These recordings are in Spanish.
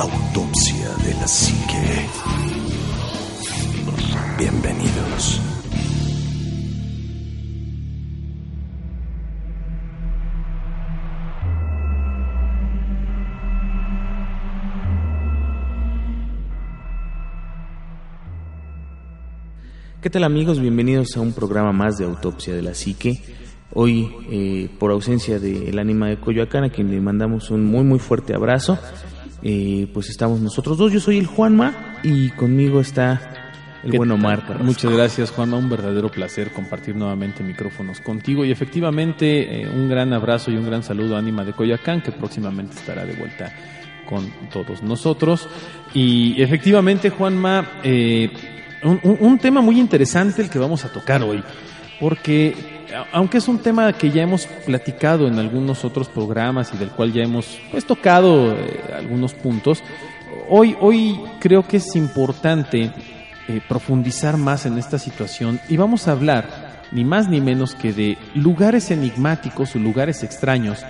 Autopsia de la Psique. Bienvenidos. ¿Qué tal amigos? Bienvenidos a un programa más de Autopsia de la Psique. Hoy, eh, por ausencia del ánima de Coyoacán, a quien le mandamos un muy muy fuerte abrazo, eh, pues estamos nosotros dos. Yo soy el Juanma y conmigo está el buen Omar. Carrasco. Muchas gracias, Juanma. Un verdadero placer compartir nuevamente micrófonos contigo. Y efectivamente, eh, un gran abrazo y un gran saludo a Ánima de Coyoacán, que próximamente estará de vuelta con todos nosotros. Y efectivamente, Juanma, eh, un, un- un tema muy interesante el que vamos a tocar hoy. Porque, aunque es un tema que ya hemos platicado en algunos otros programas y del cual ya hemos pues, tocado eh, algunos puntos, hoy, hoy creo que es importante eh, profundizar más en esta situación y vamos a hablar ni más ni menos que de lugares enigmáticos o lugares extraños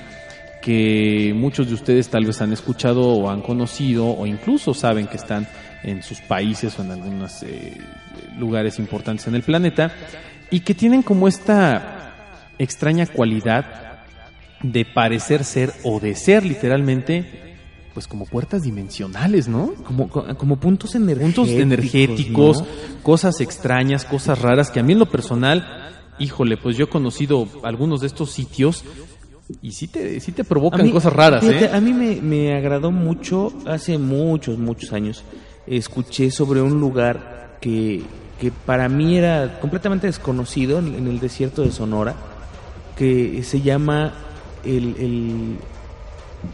que muchos de ustedes tal vez han escuchado o han conocido o incluso saben que están en sus países o en algunos eh, lugares importantes en el planeta y que tienen como esta extraña cualidad de parecer ser o de ser literalmente pues como puertas dimensionales, ¿no? Como, co- como puntos energéticos. puntos energéticos, ¿no? cosas extrañas, cosas raras, que a mí en lo personal, híjole, pues yo he conocido algunos de estos sitios y sí te, sí te provocan mí- cosas raras, fíjate, ¿eh? A mí me, me agradó mucho, hace muchos, muchos años, escuché sobre un lugar que, que para mí era completamente desconocido en, en el desierto de Sonora, que se llama el, el,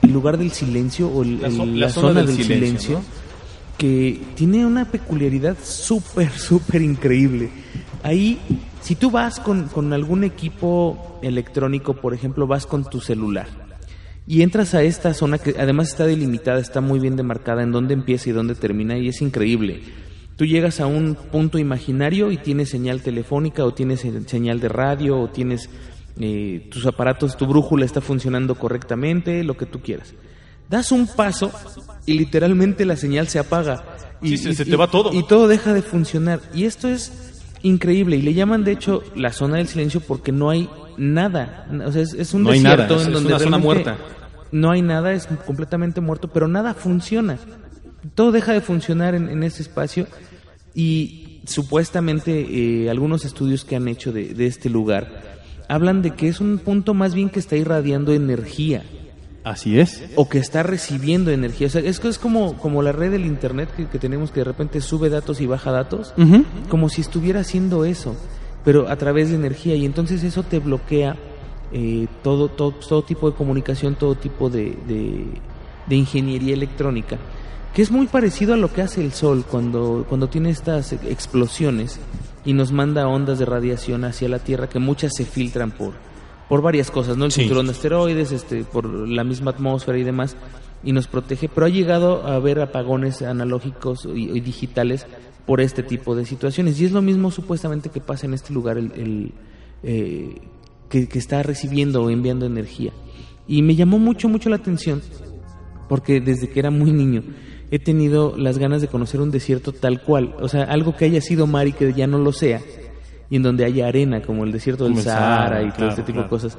el lugar del silencio o el- La zona zona, del del, silencio, silencio, ¿no? que tiene una peculiaridad súper, súper increíble. Ahí, si tú vas con, con algún equipo electrónico, por ejemplo, vas con tu celular y entras a esta zona que además está delimitada, está muy bien demarcada en dónde empieza y dónde termina y es increíble. Tú llegas a un punto imaginario y tienes señal telefónica o tienes se- señal de radio o tienes eh, tus aparatos, tu brújula está funcionando correctamente, lo que tú quieras. Das un paso y literalmente la señal se apaga. Y, Sí, se- y- se te va todo. Y todo deja de funcionar. Y esto es increíble. Y le llaman, de hecho, la zona del silencio porque no hay nada. O sea, es, es un No hay desierto nada, es- en es donde una zona muerta. No hay nada, es completamente muerto, pero nada funciona. Todo deja de funcionar en, en ese espacio. Y supuestamente eh, algunos estudios que han hecho de, de este lugar hablan de que es un punto más bien que está irradiando energía Así es. o que está recibiendo energía. O sea, es, es como, como la red del internet que, que tenemos que de repente sube datos y baja datos, como si estuviera haciendo eso, pero a través de energía. Y entonces eso te bloquea eh, todo, todo, todo tipo de comunicación, todo tipo de, de, de ingeniería electrónica, que es muy parecido a lo que hace el Sol cuando, cuando tiene estas explosiones y nos manda ondas de radiación hacia la Tierra, que muchas se filtran por, por varias cosas, ¿no? El Sí. cinturón de asteroides, este, por la misma atmósfera y demás, y nos protege, pero ha llegado a haber apagones analógicos y, y digitales por este tipo de situaciones. Y es lo mismo supuestamente que pasa en este lugar, el, el, eh, que, que está recibiendo o enviando energía. Y me llamó mucho, mucho la atención, porque desde que era muy niño he tenido las ganas de conocer un desierto tal cual, o sea, algo que haya sido mar y que ya no lo sea, y en donde haya arena, como el desierto del Sahara Sahara, y todo claro, este tipo claro. de cosas.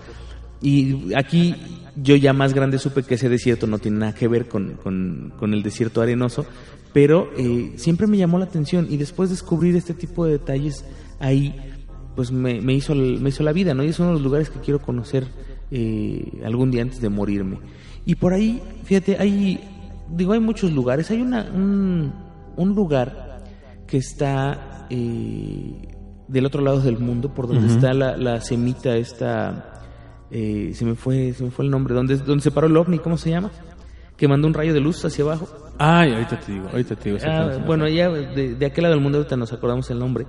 Y aquí yo ya más grande supe que ese desierto no tiene nada que ver con, con- con el desierto arenoso, pero eh, siempre me llamó la atención y después descubrir este tipo de detalles ahí, pues me, me hizo, me hizo la vida, ¿no? Y es uno de los lugares que quiero conocer eh, algún día antes de morirme. Y por ahí, fíjate, hay, digo, hay muchos lugares. Hay una, un, un lugar que está eh, del otro lado del mundo, por donde está la, la semita esta, eh, se me fue, se me fue el nombre, donde, donde se paró el ovni, ¿cómo se llama? Que mandó un rayo de luz hacia abajo. Ay, ahorita te digo, ahorita te digo. Ah, bueno, ya de, de aquel lado del mundo ahorita nos acordamos el nombre,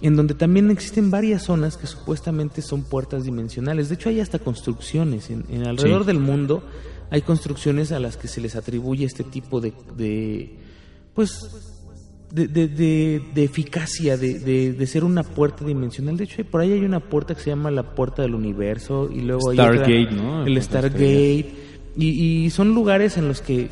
en donde también existen varias zonas que supuestamente son puertas dimensionales. De hecho, hay hasta construcciones en, en alrededor Sí. del mundo. Hay construcciones a las que se les atribuye este tipo de, de pues, de, de, de- de eficacia, de, de, de ser una puerta dimensional. De hecho, por ahí hay una puerta que se llama la puerta del universo y luego hay otra- Stargate, ¿no? el Stargate. Y, y son lugares en los que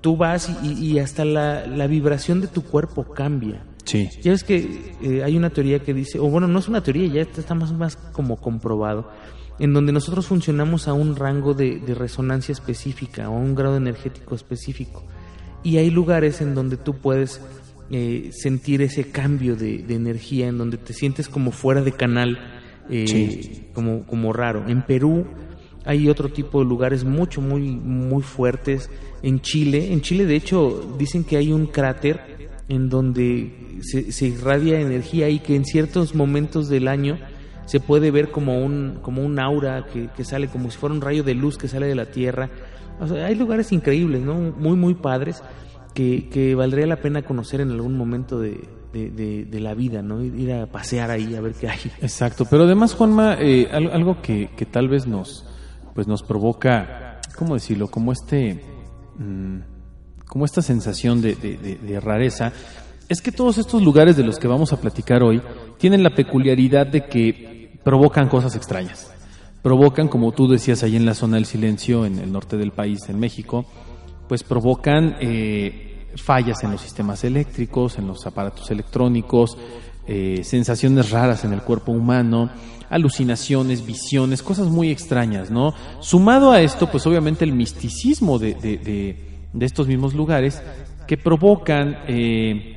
tú vas y, y hasta la, la vibración de tu cuerpo cambia. Sí. Ya ves que eh, hay una teoría que dice, o bueno, no es una teoría, ya está más, más como comprobado, en donde nosotros funcionamos a un rango de, de resonancia específica o a un grado energético específico. Y hay lugares en donde tú puedes eh, sentir ese cambio de, de energía, en donde te sientes como fuera de canal, eh, Sí. como, como raro. En Perú hay otro tipo de lugares mucho, muy, muy fuertes. En Chile, en Chile de hecho dicen que hay un cráter en donde se, se irradia energía y que en ciertos momentos del año se puede ver como un, como un aura que, que sale, como si fuera un rayo de luz que sale de la Tierra. O sea, hay lugares increíbles, ¿no? Muy, muy padres que, que valdría la pena conocer en algún momento de, de, de- la vida, ¿no? Ir a pasear ahí a ver qué hay. Exacto, pero además, Juanma, eh, al- algo que, que tal vez nos, pues nos provoca, ¿cómo decirlo? Como este, mm, como esta sensación de- de rareza, es que todos estos lugares de los que vamos a platicar hoy tienen la peculiaridad de que provocan cosas extrañas. Provocan, como tú decías ahí en la zona del silencio, en el norte del país, en México, pues provocan eh, fallas en los sistemas eléctricos, en los aparatos electrónicos, eh, sensaciones raras en el cuerpo humano, alucinaciones, visiones, cosas muy extrañas, ¿no? Sumado a esto, pues obviamente el misticismo de, de- de- de estos mismos lugares que provocan... eh,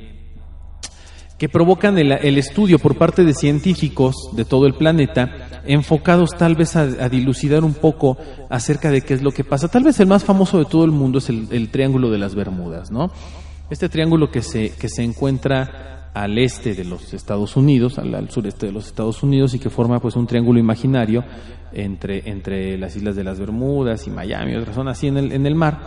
que provocan el, estudio por parte de científicos de todo el planeta, enfocados tal vez a, a dilucidar un poco acerca de qué es lo que pasa. Tal vez el más famoso de todo el mundo es el, el Triángulo de las Bermudas, ¿no? Este triángulo que se, que se encuentra al este de los Estados Unidos, al, al sureste de los Estados Unidos y que forma pues un triángulo imaginario entre, entre las islas de las Bermudas y Miami, otra zona así en el, en el mar,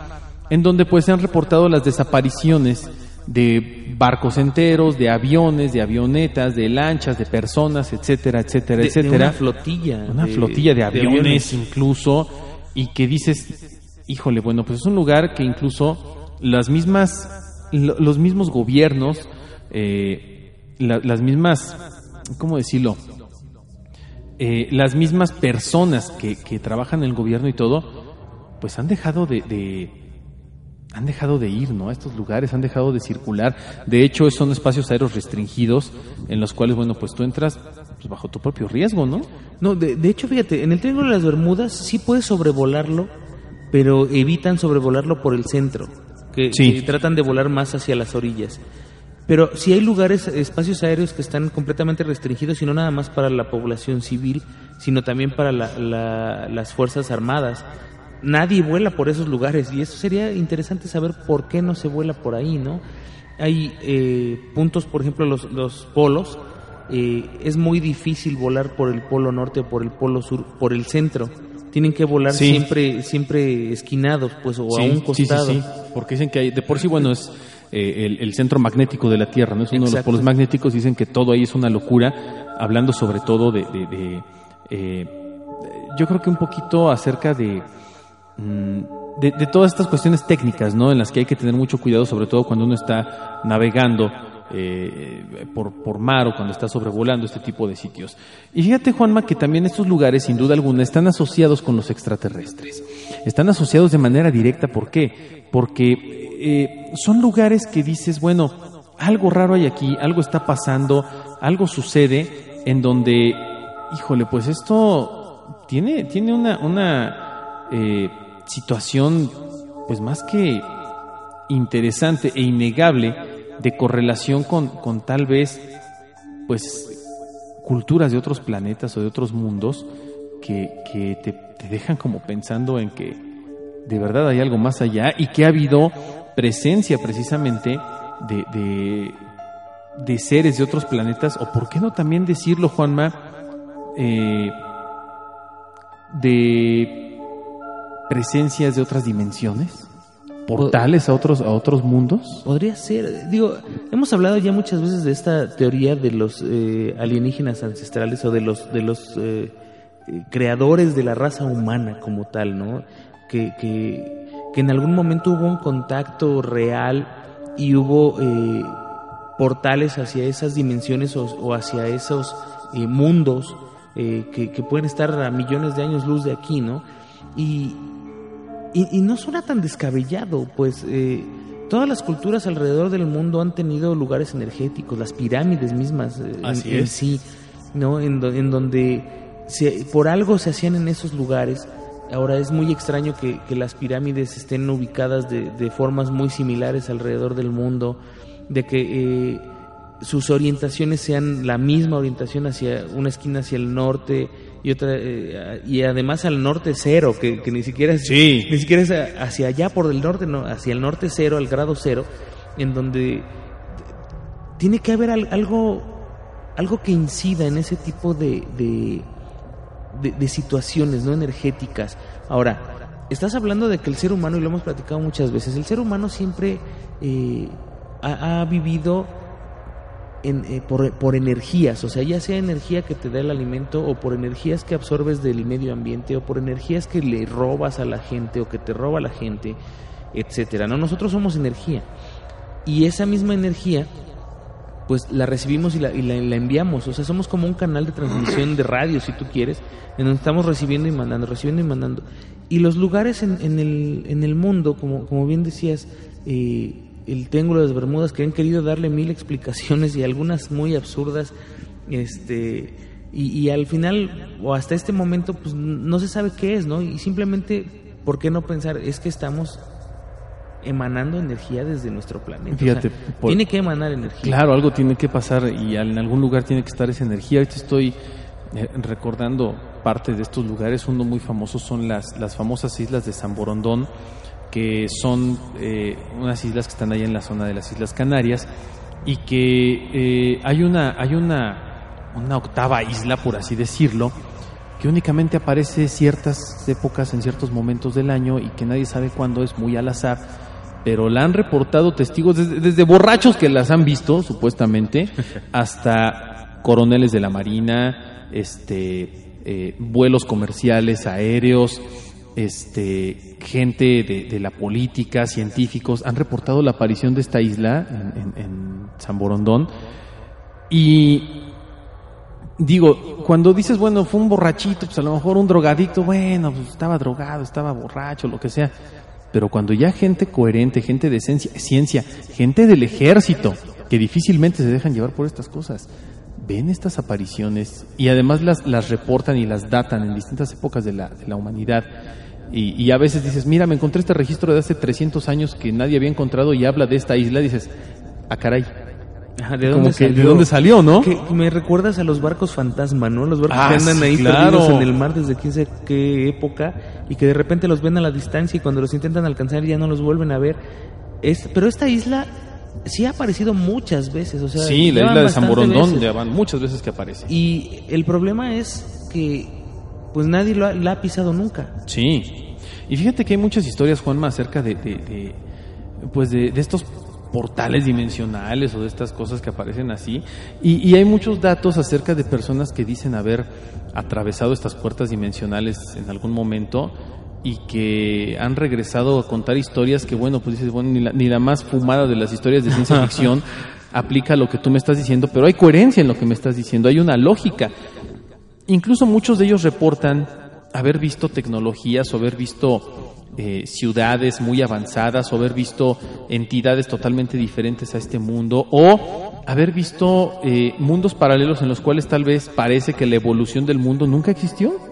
en donde pues se han reportado las desapariciones de barcos enteros, de aviones, de avionetas, de lanchas, de personas, etcétera, etcétera, De- de etcétera. una flotilla. Una de- flotilla de de aviones, incluso y que dices, híjole, bueno, pues es un lugar que incluso las mismas, lo- los mismos gobiernos, eh, la- las mismas, ¿cómo decirlo? Eh, las mismas personas que, que trabajan en el gobierno y todo, pues han dejado de, de- han dejado de ir, ¿no? A estos lugares, han dejado de circular. De hecho, son espacios aéreos restringidos en los cuales, bueno, pues tú entras pues, bajo tu propio riesgo, ¿no? No, de, de hecho, fíjate, en el Triángulo de las Bermudas sí puedes sobrevolarlo, pero evitan sobrevolarlo por el centro, que, Sí. que tratan de volar más hacia las orillas. Pero sí hay lugares, espacios aéreos que están completamente restringidos y no nada más para la población civil, sino también para la- la- las Fuerzas Armadas. Nadie vuela por esos lugares y eso sería interesante saber por qué no se vuela por ahí, ¿no? Hay eh, puntos, por ejemplo, los, los polos. eh, es muy difícil volar por el polo norte o por el polo sur, por el centro. Tienen que volar Sí. siempre siempre esquinados, pues, o a un sí, sí, costado. sí, porque dicen que hay, de por sí, bueno, es eh, el, el centro magnético de la Tierra, ¿no? Es uno de los polos magnéticos, dicen que todo ahí es una locura, hablando sobre todo de... de- de, eh, yo creo que un poquito acerca de... mm, De, todas estas cuestiones técnicas, ¿no? En las que hay que tener mucho cuidado, sobre todo cuando uno está navegando eh, por, por mar o cuando está sobrevolando este tipo de sitios. Y fíjate, Juanma, que también estos lugares, sin duda alguna, están asociados con los extraterrestres. Están asociados de manera directa, ¿por qué? Porque eh, son lugares que dices, bueno, algo raro hay aquí, algo está pasando, algo sucede en donde, híjole, pues esto tiene, tiene una, una eh, situación, pues más que interesante e innegable de correlación con, con tal vez, pues, culturas de otros planetas o de otros mundos que, que te, dejan como pensando en que de verdad hay algo más allá y que ha habido presencia precisamente de, de, de seres de otros planetas, o por qué no también decirlo, Juanma, eh, de presencias de otras dimensiones, portales a otros, a otros mundos. Podría ser, digo, hemos hablado ya muchas veces de esta teoría de los eh, alienígenas ancestrales o de los de los eh, creadores de la raza humana como tal, ¿no? Que, que, que en algún momento hubo un contacto real y hubo eh, portales hacia esas dimensiones o, o hacia esos eh, mundos eh, que, que pueden estar a millones de años luz de aquí, ¿no? Y, y, y no suena tan descabellado, pues eh, todas las culturas alrededor del mundo han tenido lugares energéticos, las pirámides mismas eh, en- Así en, es. sí, ¿no? En, do- en donde se- por algo se hacían en esos lugares. Ahora es muy extraño que, que las pirámides estén ubicadas de, de formas muy similares alrededor del mundo, de que eh, sus orientaciones sean la misma orientación hacia una esquina hacia el norte y otra eh, y además al norte cero, que, que ni siquiera es, Sí. ni siquiera es hacia allá por el norte, no, hacia el norte cero, al grado cero, en donde tiene que haber al- algo algo que incida en ese tipo de, de, de- de situaciones no energéticas. Ahora, estás hablando de que el ser humano, y lo hemos platicado muchas veces, el ser humano siempre eh, ha, ha vivido eh, por, por energías, o sea, ya sea energía que te da el alimento o por energías que absorbes del medio ambiente o por energías que le robas a la gente o que te roba la gente, etcétera. No, nosotros somos energía y esa misma energía pues la recibimos y, la, y la, enviamos. O sea, somos como un canal de transmisión de radio, si tú quieres, en donde estamos recibiendo y mandando, recibiendo y mandando. Y los lugares en, en, el, en el mundo, como, como bien decías, eh, el Triángulo de las Bermudas, que han querido darle mil explicaciones y algunas muy absurdas, este y, y al final, o hasta este momento, pues no se sabe qué es, ¿no? Y simplemente, ¿por qué no pensar? Es que estamos emanando energía desde nuestro planeta. O sea, Fíjate, por- tiene que emanar energía. Claro, algo tiene que pasar y en algún lugar tiene que estar esa energía. Ahorita estoy eh, recordando parte de estos lugares. Uno muy famoso son las, las famosas islas de San Borondón, que son eh, unas islas que están allá en la zona de las Islas Canarias y que eh, hay una hay una una octava isla, por así decirlo, que únicamente aparece ciertas épocas en ciertos momentos del año y que nadie sabe cuándo es muy al azar pero la han reportado testigos desde, desde borrachos que las han visto supuestamente hasta coroneles de la marina este eh, vuelos comerciales aéreos este gente de, la política científicos han reportado la aparición de esta isla en, en- en y digo, cuando dices, bueno, fue un borrachito, pues a lo mejor un drogadicto, bueno, pues estaba drogado, estaba borracho, lo que sea. Pero cuando ya gente coherente, gente de ciencia, gente del ejército, que difícilmente se dejan llevar por estas cosas, ven estas apariciones y además las, las reportan y las datan en distintas épocas de la, de la humanidad. Y, y a veces dices, mira, me encontré este registro de hace 300 años que nadie había encontrado y habla de esta isla, y dices, ah, caray, Ajá, ¿de dónde que, ¿de salió? dónde salió, no? Que me recuerdas a los barcos fantasma, ¿no? Los barcos Ah, que andan ahí claro. perdidos en el mar desde quién sabe qué época y que de repente los ven a la distancia y cuando los intentan alcanzar ya no los vuelven a ver. Es, pero esta isla sí ha aparecido muchas veces, o sea, Sí, la isla de San Borondón, veces. van muchas veces que aparece. Y el problema es que pues nadie lo ha, la ha pisado nunca. Sí. Y fíjate que hay muchas historias, Juanma, acerca de, de, de, pues de, de estos portales dimensionales o de estas cosas que aparecen así. Y, y hay muchos datos acerca de personas que dicen haber atravesado estas puertas dimensionales en algún momento y que han regresado a contar historias que, bueno, pues dices, bueno, ni la, ni la más fumada de las historias de ciencia ficción aplica lo que tú me estás diciendo, pero hay coherencia en lo que me estás diciendo, hay una lógica. Incluso muchos de ellos reportan haber visto tecnologías o haber visto eh, ciudades muy avanzadas o haber visto entidades totalmente diferentes a este mundo o haber visto eh, mundos paralelos en los cuales tal vez parece que la evolución del mundo nunca existió.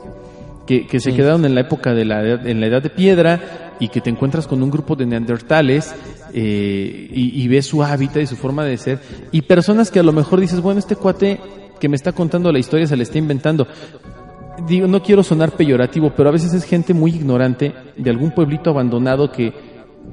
Que, que se Sí. quedaron en la época de la edad, en la edad de piedra y que te encuentras con un grupo de neandertales eh, y, y ves su hábitat y su forma de ser y personas que a lo mejor dices bueno este cuate que me está contando la historia se la está inventando digo, no quiero sonar peyorativo, pero a veces es gente muy ignorante de algún pueblito abandonado que,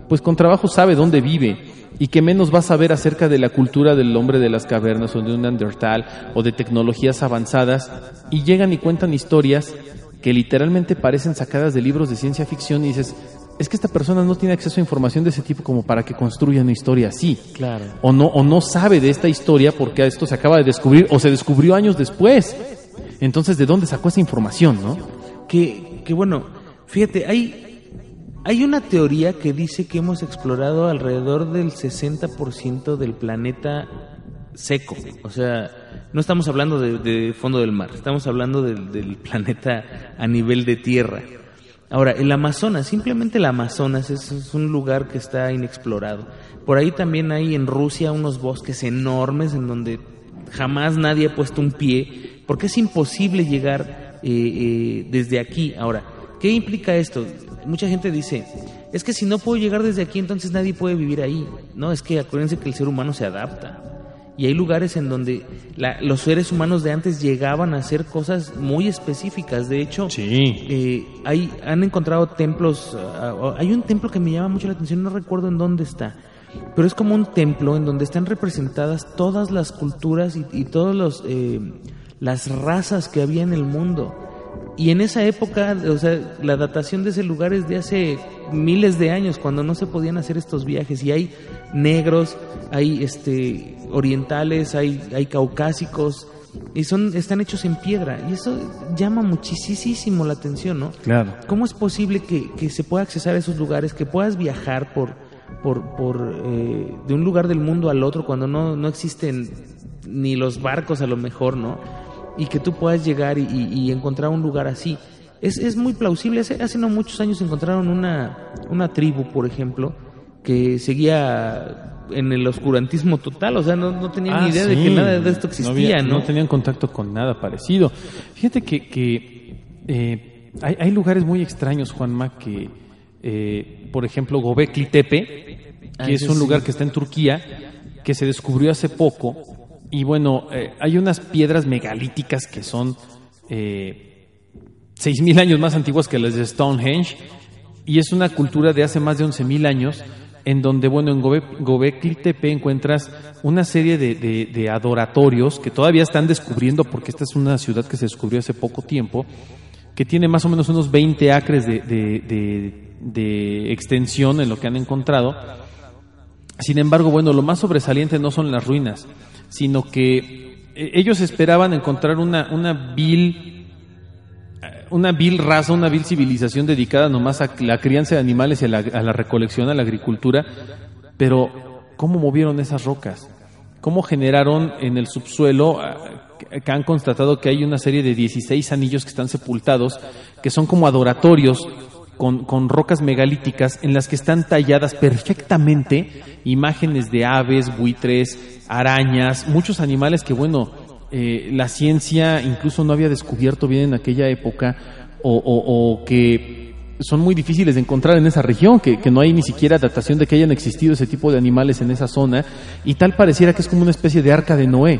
pues con trabajo sabe dónde vive y que menos va a saber acerca de la cultura del hombre de las cavernas o de un Neandertal o de tecnologías avanzadas y llegan y cuentan historias que literalmente parecen sacadas de libros de ciencia ficción y dices, es que esta persona no tiene acceso a información de ese tipo como para que construya una historia así Claro. o no, o no sabe de esta historia porque esto se acaba de descubrir o se descubrió años después. Entonces, ¿de dónde sacó esa información, no? Que, que bueno, fíjate, hay, hay una teoría que dice que hemos explorado alrededor del 60% del planeta seco. O sea, no estamos hablando de, fondo del mar, estamos hablando del, del planeta a nivel de tierra. Ahora, el Amazonas, simplemente el Amazonas es, es un lugar que está inexplorado. Por ahí también hay en Rusia unos bosques enormes en donde jamás nadie ha puesto un pie, porque es imposible llegar eh, eh, desde aquí. Ahora, ¿qué implica esto? Mucha gente dice, es que si no puedo llegar desde aquí, entonces nadie puede vivir ahí. No, es que acuérdense que el ser humano se adapta. Y hay lugares en donde la- los seres humanos de antes llegaban a hacer cosas muy específicas. De hecho, Sí. eh, hay, han encontrado templos. ah, hay un templo que me llama mucho la atención, no recuerdo en dónde está. Pero es como un templo en donde están representadas todas las culturas y, y todas los, eh, las razas que había en el mundo. Y en esa época, o sea, la datación de ese lugar es de hace miles de años, cuando no se podían hacer estos viajes. Y hay negros, hay este orientales, hay, hay caucásicos, y son, están hechos en piedra. Y eso llama muchísimo la atención, ¿no? Claro. ¿Cómo es posible que, que se pueda accesar a esos lugares, que puedas viajar por, por, por eh, de un lugar del mundo al otro cuando no, no existen ni los barcos a lo mejor, ¿no? Y que tú puedas llegar y, y- y encontrar un lugar así. Es, es muy plausible. Hace, hace no muchos años encontraron una, una tribu, por ejemplo, que seguía en el oscurantismo total, o sea, no, no tenían ni Ah, idea de que nada de esto No existía, había- ¿no? No tenían contacto con nada parecido. Fíjate que, que, eh, hay, hay lugares muy extraños, Juanma, que, eh, por ejemplo, Gobekli Tepe, que Ah, es un sí. lugar que está en Turquía, que se descubrió hace poco. Y bueno, eh, hay unas piedras megalíticas que son eh, 6.000 años más antiguas que las de Stonehenge. Y es una cultura de hace más de 11.000 años, en donde, bueno, en Gobe- Gobekli Tepe encuentras una serie de, de- adoratorios que todavía están descubriendo, porque esta es una ciudad que se descubrió hace poco tiempo, que tiene más o menos unos 20 acres de- de extensión en lo que han encontrado. Sin embargo, bueno, lo más sobresaliente no son las ruinas, sino que eh, ellos esperaban encontrar una, una vil eh, una vil raza, una vil civilización dedicada nomás a la crianza de animales y a la, a la recolección, a la agricultura, pero ¿cómo movieron esas rocas? ¿Cómo generaron en el subsuelo, ah, que- han constatado que hay una serie de 16 anillos que están sepultados, que son como adoratorios con, con rocas megalíticas en las que están talladas perfectamente imágenes de aves, buitres, arañas, muchos animales que, bueno, eh, la ciencia incluso no había descubierto bien en aquella época o, o- o que son muy difíciles de encontrar en esa región, que, que no hay ni siquiera datación de que hayan existido ese tipo de animales en esa zona y tal pareciera que es como una especie de arca de Noé.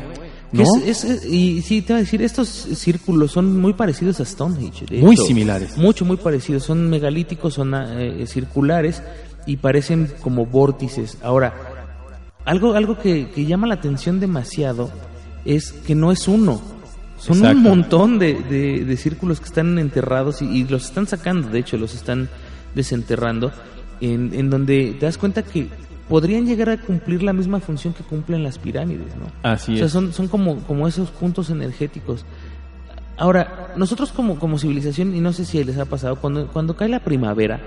¿No? es- es- y sí, te voy a decir, estos círculos son muy parecidos a Stonehenge. Muy hecho. similares. Mucho, muy parecidos. Son megalíticos, son eh, circulares y parecen como vórtices. Ahora, algo, algo que, que llama la atención demasiado es que no es uno. Son Exacto. un montón de, de- de círculos que están enterrados y, y los están sacando, de hecho, los están desenterrando, en, en donde te das cuenta que podrían llegar a cumplir la misma función que cumplen las pirámides, ¿no? Así o sea, es. son, son como, como esos puntos energéticos. Ahora, nosotros como, como civilización, y no sé si les ha pasado, cuando, cuando cae la primavera,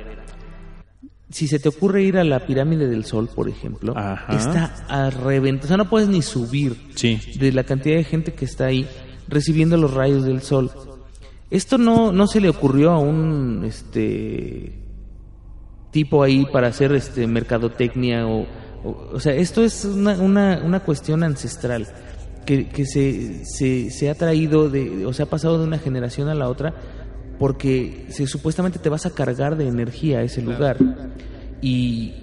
si se te ocurre ir a la pirámide del sol, por ejemplo, Ajá. está a reventar, o sea, no puedes ni subir Sí. de la cantidad de gente que está ahí recibiendo los rayos del sol. Esto no, no se le ocurrió a un este tipo ahí para hacer este mercadotecnia o, o, o sea, esto es una, una, una cuestión ancestral que, que se, se, se ha traído de, o se ha pasado de una generación a la otra porque se, supuestamente te vas a cargar de energía a ese lugar y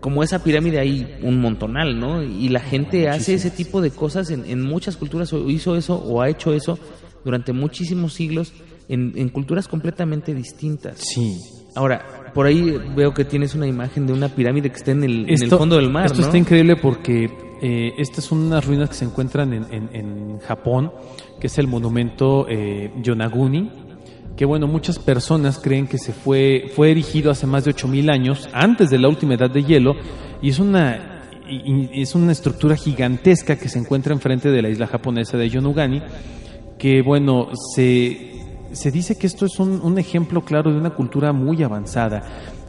como esa pirámide hay un montonal, ¿no? Y la gente hace ese tipo de cosas en, en muchas culturas, o hizo eso o ha hecho eso durante muchísimos siglos en, en culturas completamente distintas. Sí. Ahora, por ahí veo que tienes una imagen de una pirámide que está en el, en el fondo del mar, Esto ¿no? está increíble porque eh, estas son unas ruinas que se encuentran en, en- en Japón, que es el monumento eh, Yonaguni, que bueno, muchas personas creen que se fue, fue erigido hace más de 8000 años, antes de la última edad de hielo, y es una, y es una estructura gigantesca que se encuentra enfrente de la isla japonesa de Yonaguni, que bueno, se, se dice que esto es un, un ejemplo claro de una cultura muy avanzada.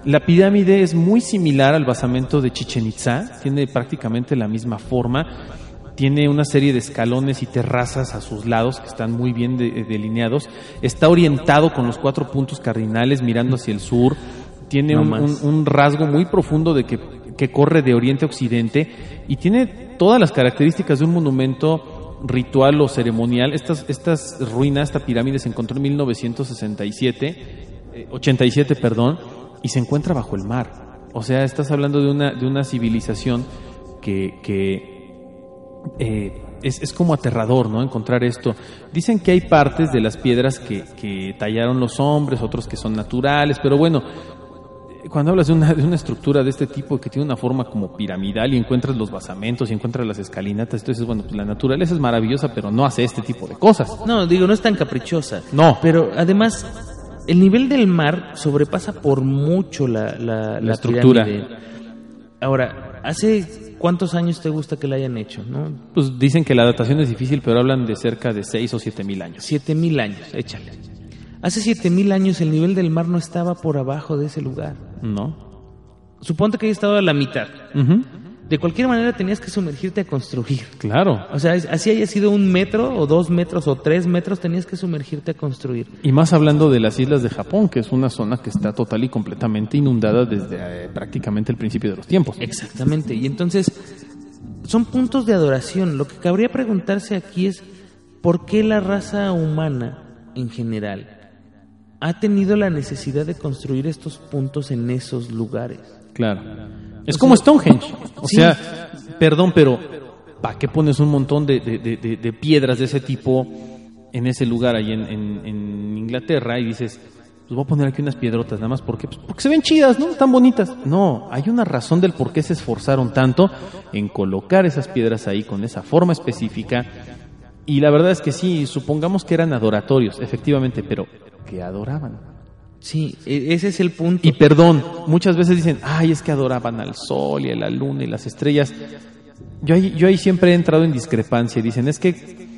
La pirámide es muy similar al basamento de Chichen Itza, tiene prácticamente la misma forma, tiene una serie de escalones y terrazas a sus lados que están muy bien de- delineados. Está orientado con los cuatro puntos cardinales mirando hacia el sur. Tiene No un, más. un- un rasgo muy profundo de que, que corre de oriente a occidente y tiene todas las características de un monumento ritual o ceremonial. Estas, estas ruinas, esta pirámide se encontró en 1967, eh, 87, perdón, y se encuentra bajo el mar. O sea, estás hablando de una, de una civilización que, eh, es, es como aterrador, ¿no? Encontrar esto. Dicen que hay partes de las piedras que, que tallaron los hombres, otros que son naturales, pero bueno, cuando hablas de una, de una estructura de este tipo que tiene una forma como piramidal y encuentras los basamentos y encuentras las escalinatas, entonces, bueno, pues la naturaleza es maravillosa, pero no hace este tipo de cosas. No, digo, no es tan caprichosa. No. Pero además, el nivel del mar sobrepasa por mucho la, la, la estructura. pirámide. Ahora, ¿hace cuántos años te gusta que la hayan hecho? ¿No? Pues dicen que la datación es difícil, pero hablan de cerca de 6 o 7 mil años. Siete mil años, échale. Hace siete mil años el nivel del mar no estaba por abajo de ese lugar. ¿No? Suponte que haya estado a la mitad. De cualquier manera tenías que sumergirte a construir. Claro. O sea, así haya sido un metro o dos metros o tres metros, tenías que sumergirte a construir. Y más hablando de las islas de Japón, que es una zona que está total y completamente inundada desde eh, prácticamente el principio de los tiempos. Exactamente. Y entonces, son puntos de adoración. Lo que cabría preguntarse aquí es, ¿por qué la raza humana en general ha tenido la necesidad de construir estos puntos en esos lugares? Claro. Es O como sea, Stonehenge. O sí. sea, perdón, pero ¿para qué pones un montón de, de- de- de- de piedras de ese tipo en ese lugar ahí en, en- en Inglaterra y dices, pues voy a poner aquí unas piedrotas, nada más porque, pues porque se ven chidas, ¿no? Tan bonitas. No, hay una razón del por qué se esforzaron tanto en colocar esas piedras ahí con esa forma específica. Y la verdad es que sí, supongamos que eran adoratorios, efectivamente, pero ¿qué adoraban? Sí, e- ese es el punto. Y perdón, muchas veces dicen, ay, es que adoraban al sol y a la luna y las estrellas. Yo ahí, yo ahí siempre he entrado en discrepancia. Dicen, es que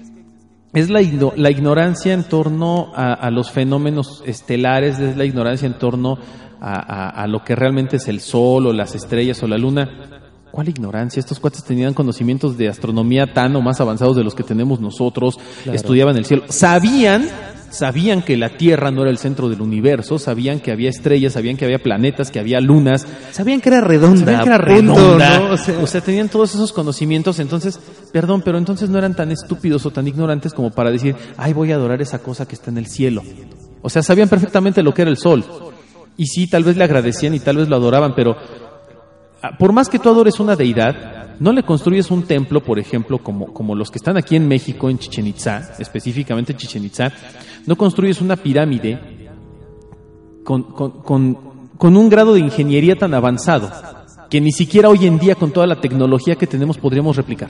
es la, la ignorancia en torno a, a los fenómenos estelares, es la ignorancia en torno a, a- a lo que realmente es el sol o las estrellas o la luna. ¿Cuál ignorancia? Estos cuates tenían conocimientos de astronomía tan o más avanzados de los que tenemos nosotros, estudiaban el cielo, sabían, sabían que la Tierra no era el centro del universo, sabían que había estrellas, sabían que había planetas, que había lunas, Sabían que era redonda. Sabían que era punto, redonda. ¿no? O, sea, tenían todos esos conocimientos. Entonces, perdón, pero entonces no eran tan estúpidos o tan ignorantes como para decir, ay, voy a adorar esa cosa que está en el cielo. O sea, sabían perfectamente lo que era el sol. Y sí, tal vez le agradecían y tal vez lo adoraban, pero ah, por más que tú adores una deidad, no le construyes un templo, por ejemplo, como, como los que están aquí en México, en Chichen Itza, específicamente en Chichen Itza, no construyes una pirámide con, con, con, con un grado de ingeniería tan avanzado que ni siquiera hoy en día con toda la tecnología que tenemos podríamos replicar.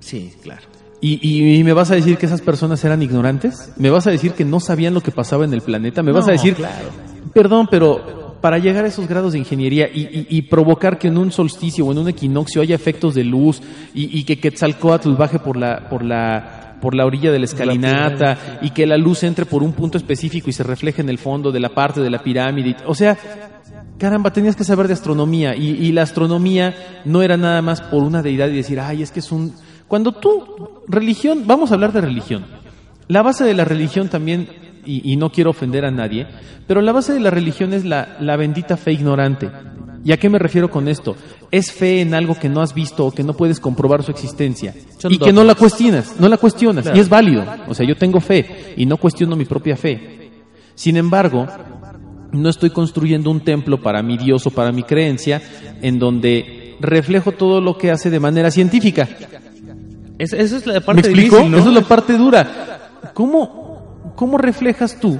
Sí, claro. ¿Y, y, y me vas a decir que esas personas eran ignorantes? ¿Me vas a decir que no sabían lo que pasaba en el planeta? ¿Me vas a decir, claro. perdón, pero para llegar a esos grados de ingeniería y, y- y provocar que en un solsticio o en un equinoccio haya efectos de luz y, y que Quetzalcoatl baje por la, por la, por la orilla de la escalinata y que la luz entre por un punto específico y se refleje en el fondo de la parte de la pirámide. O sea, caramba, tenías que saber de astronomía y, y la astronomía no era nada más por una deidad y decir, ay, es que es un... Cuando tú, religión, vamos a hablar de religión. La base de la religión también, y, y no quiero ofender a nadie, pero la base de la religión es la, la bendita fe ignorante. ¿Y a qué me refiero con esto? Es fe en algo que no has visto o que no puedes comprobar su existencia. Y que no la cuestionas, no la cuestionas. Claro. Y es válido. O sea, yo tengo fe y no cuestiono mi propia fe. Sin embargo, no estoy construyendo un templo para mi Dios o para mi creencia en donde reflejo todo lo que hace de manera científica. Es- esa es la ¿Me parte explico? difícil, ¿no? Esa es la parte dura. ¿Cómo, cómo reflejas tú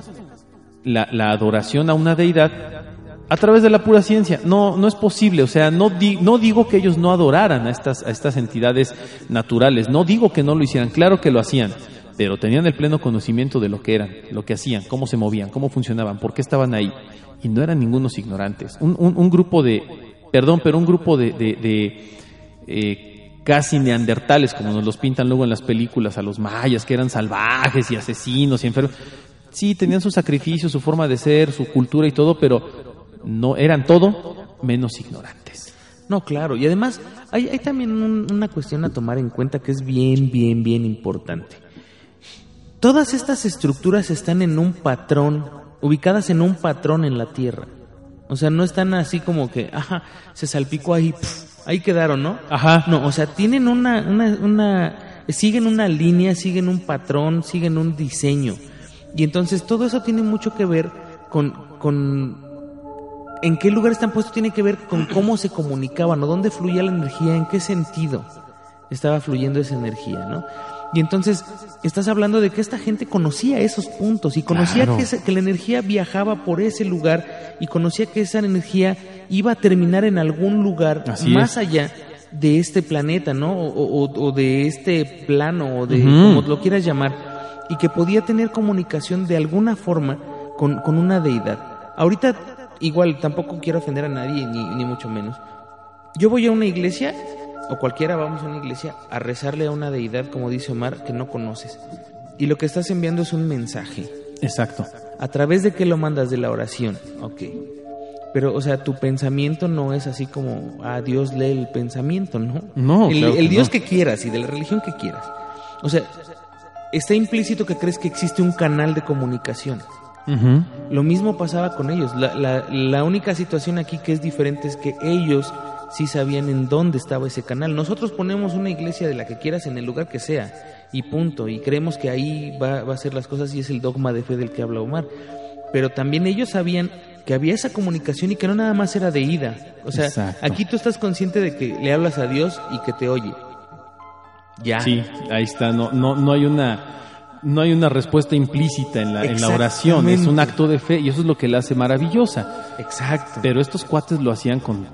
la, adoración a una deidad a través de la pura ciencia? No, no es posible. O sea, no, no digo que ellos no adoraran a estas, a estas entidades naturales. No digo que no lo hicieran. Claro que lo hacían. Pero tenían el pleno conocimiento de lo que eran, lo que hacían, cómo se movían, cómo funcionaban, por qué estaban ahí. Y no eran ningunos ignorantes. Un, un- un grupo de, perdón, pero un grupo de, eh, casi neandertales, como nos los pintan luego en las películas, a los mayas, que eran salvajes y asesinos y enfermos. Sí, tenían su sacrificio, su forma de ser, su cultura y todo, pero no eran todo menos ignorantes. No, claro. Y además hay, también un- una cuestión a tomar en cuenta que es bien, bien, bien importante. Todas estas estructuras están en un patrón, ubicadas en un patrón en la Tierra. O sea, no están así como que, ajá, se salpicó ahí, ahí quedaron, ¿no? Ajá. No, o sea, tienen una, una, una, siguen una línea, siguen un patrón, siguen un diseño. Y entonces todo eso tiene mucho que ver con, con en qué lugar están puestos, tiene que ver con cómo se comunicaban o dónde fluía la energía, en qué sentido estaba fluyendo esa energía, ¿no? Y entonces estás hablando de que esta gente conocía esos puntos y conocía Claro. que, esa- que la energía viajaba por ese lugar y conocía que esa energía iba a terminar en algún lugar Así más es. allá de este planeta, ¿no? O, o- o de este plano, o de Ujú. como lo quieras llamar, y que podía tener comunicación de alguna forma con, con una deidad. Ahorita, igual, tampoco quiero ofender a nadie, ni, ni mucho menos. Yo voy a una iglesia, o cualquiera vamos a una iglesia, a rezarle a una deidad, como dice Omar, que no conoces. Y lo que estás enviando es un mensaje. Exacto. ¿A través de qué lo mandas? De la oración. Ok. Pero, o sea, tu pensamiento no es así como, ah, Dios lee el pensamiento, ¿no? No, El, claro que el Dios no. que quieras y de la religión que quieras. O sea, está implícito que crees que existe un canal de comunicación. Lo mismo pasaba con ellos. La, la- la única situación aquí que es diferente es que ellos sí sabían en dónde estaba ese canal. Nosotros ponemos una iglesia de la que quieras en el lugar que sea y punto. Y creemos que ahí va, va a ser las cosas y es el dogma de fe del que habla Omar. Pero también ellos sabían que había esa comunicación y que no nada más era de ida. O sea, Exacto. aquí tú estás consciente de que le hablas a Dios y que te oye. Ya. Sí, ahí está. No, no, no hay una. No hay una respuesta implícita en la, en la oración, es un acto de fe y eso es lo que la hace maravillosa. Exacto. Pero estos cuates lo hacían con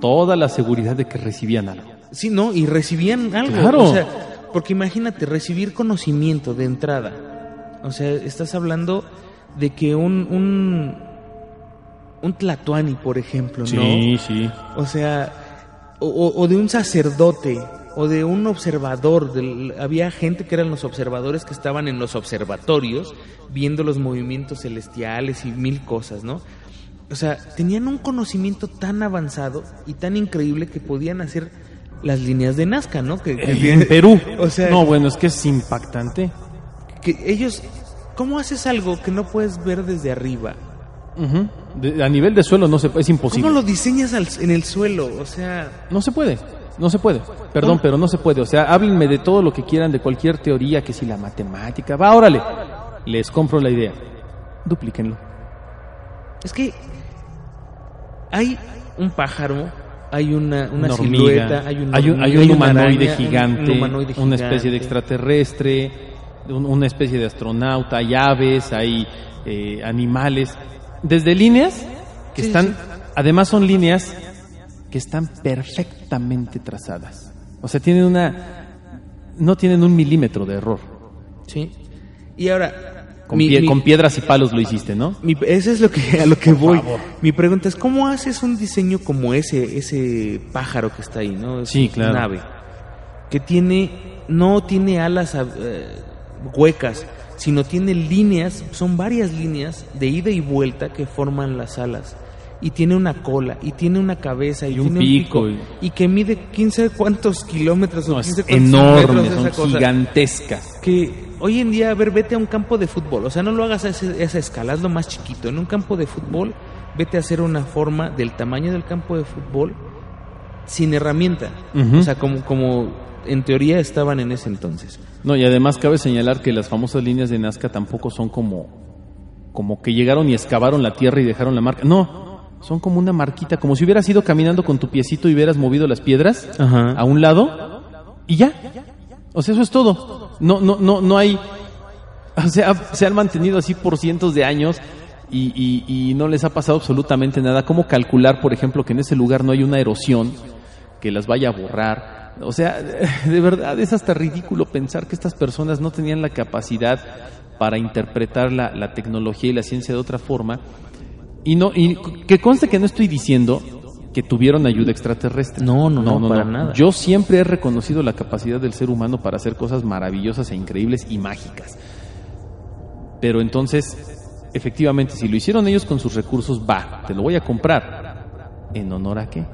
toda la seguridad de que recibían algo. Sí, no, y recibían algo. Claro. O sea, porque imagínate, recibir conocimiento de entrada. O sea, estás hablando de que un, un, un tlatoani, por ejemplo, ¿no? sí. O sea, o, o- o de un sacerdote, o de un observador. del- había gente que eran los observadores que estaban en los observatorios viendo los movimientos celestiales y mil cosas, ¿no? O sea, tenían un conocimiento tan avanzado y tan increíble que podían hacer las líneas de Nazca, ¿no? Que, que- En Perú. O sea, no, bueno, es que es impactante. que ellos, ¿cómo haces algo que no puedes ver desde arriba? Ujú. De- a nivel de suelo no se es imposible. ¿Cómo lo diseñas al- en el suelo? O sea, No se puede, no se puede. Perdón, ¿Cómo? pero no se puede. O sea, háblenme de todo lo que quieran, de cualquier teoría, que si la matemática. Va, órale. Les compro la idea. Duplíquenlo. Es que hay un pájaro, hay una, una, silueta, hay un, hay un, hay hay un humanoide, araña, gigante, una especie de extraterrestre, un- una especie de astronauta, hay aves, hay eh, animales. Desde líneas que Sí, están, sí. además son líneas que están perfectamente trazadas. O sea, tienen una, no tienen un milímetro de error. Sí. Y ahora, Con, mi- pie- mi- con piedras y palos lo hiciste, ¿no? mi- eso es lo que, a lo que voy. Mi pregunta es, ¿cómo haces un diseño como ese, ese pájaro que está ahí, no? Es Sí, claro. ave que tiene, no tiene alas eh, huecas, sino tiene líneas, son varias líneas de ida y vuelta que forman las alas. Y tiene una cola, y tiene una cabeza, y, Y un tiene pico, un pico, y... que mide 15 cuántos kilómetros o No, 15 es cuántos enorme, son esa cosa gigantescas. que hoy en día, a ver, vete a un campo de fútbol, o sea, no lo hagas a ese- esa escala, hazlo más chiquito. En un campo de fútbol, vete a hacer una forma del tamaño del campo de fútbol sin herramienta. O sea, como, como en teoría estaban en ese entonces. No, y además cabe señalar que las famosas líneas de Nazca tampoco son como, como que llegaron y excavaron la tierra y dejaron la marca. No, son como una marquita, como si hubieras ido caminando con tu piecito y hubieras movido las piedras Ajá. a un lado y ya. O sea, eso es todo. No, no, no, no hay. O sea, se han mantenido así por cientos de años y, y- no les ha pasado absolutamente nada. ¿Cómo calcular, por ejemplo, que en ese lugar no hay una erosión que las vaya a borrar? O sea, de verdad es hasta ridículo pensar que estas personas no tenían la capacidad para interpretar la, la tecnología y la ciencia de otra forma. Y no, y que conste que no estoy diciendo que tuvieron ayuda extraterrestre. No, no, no, para nada. Yo siempre he reconocido la capacidad del ser humano para hacer cosas maravillosas e increíbles y mágicas. Pero entonces, efectivamente, si lo hicieron ellos con sus recursos, va, te lo voy a comprar. ¿En honor a qué?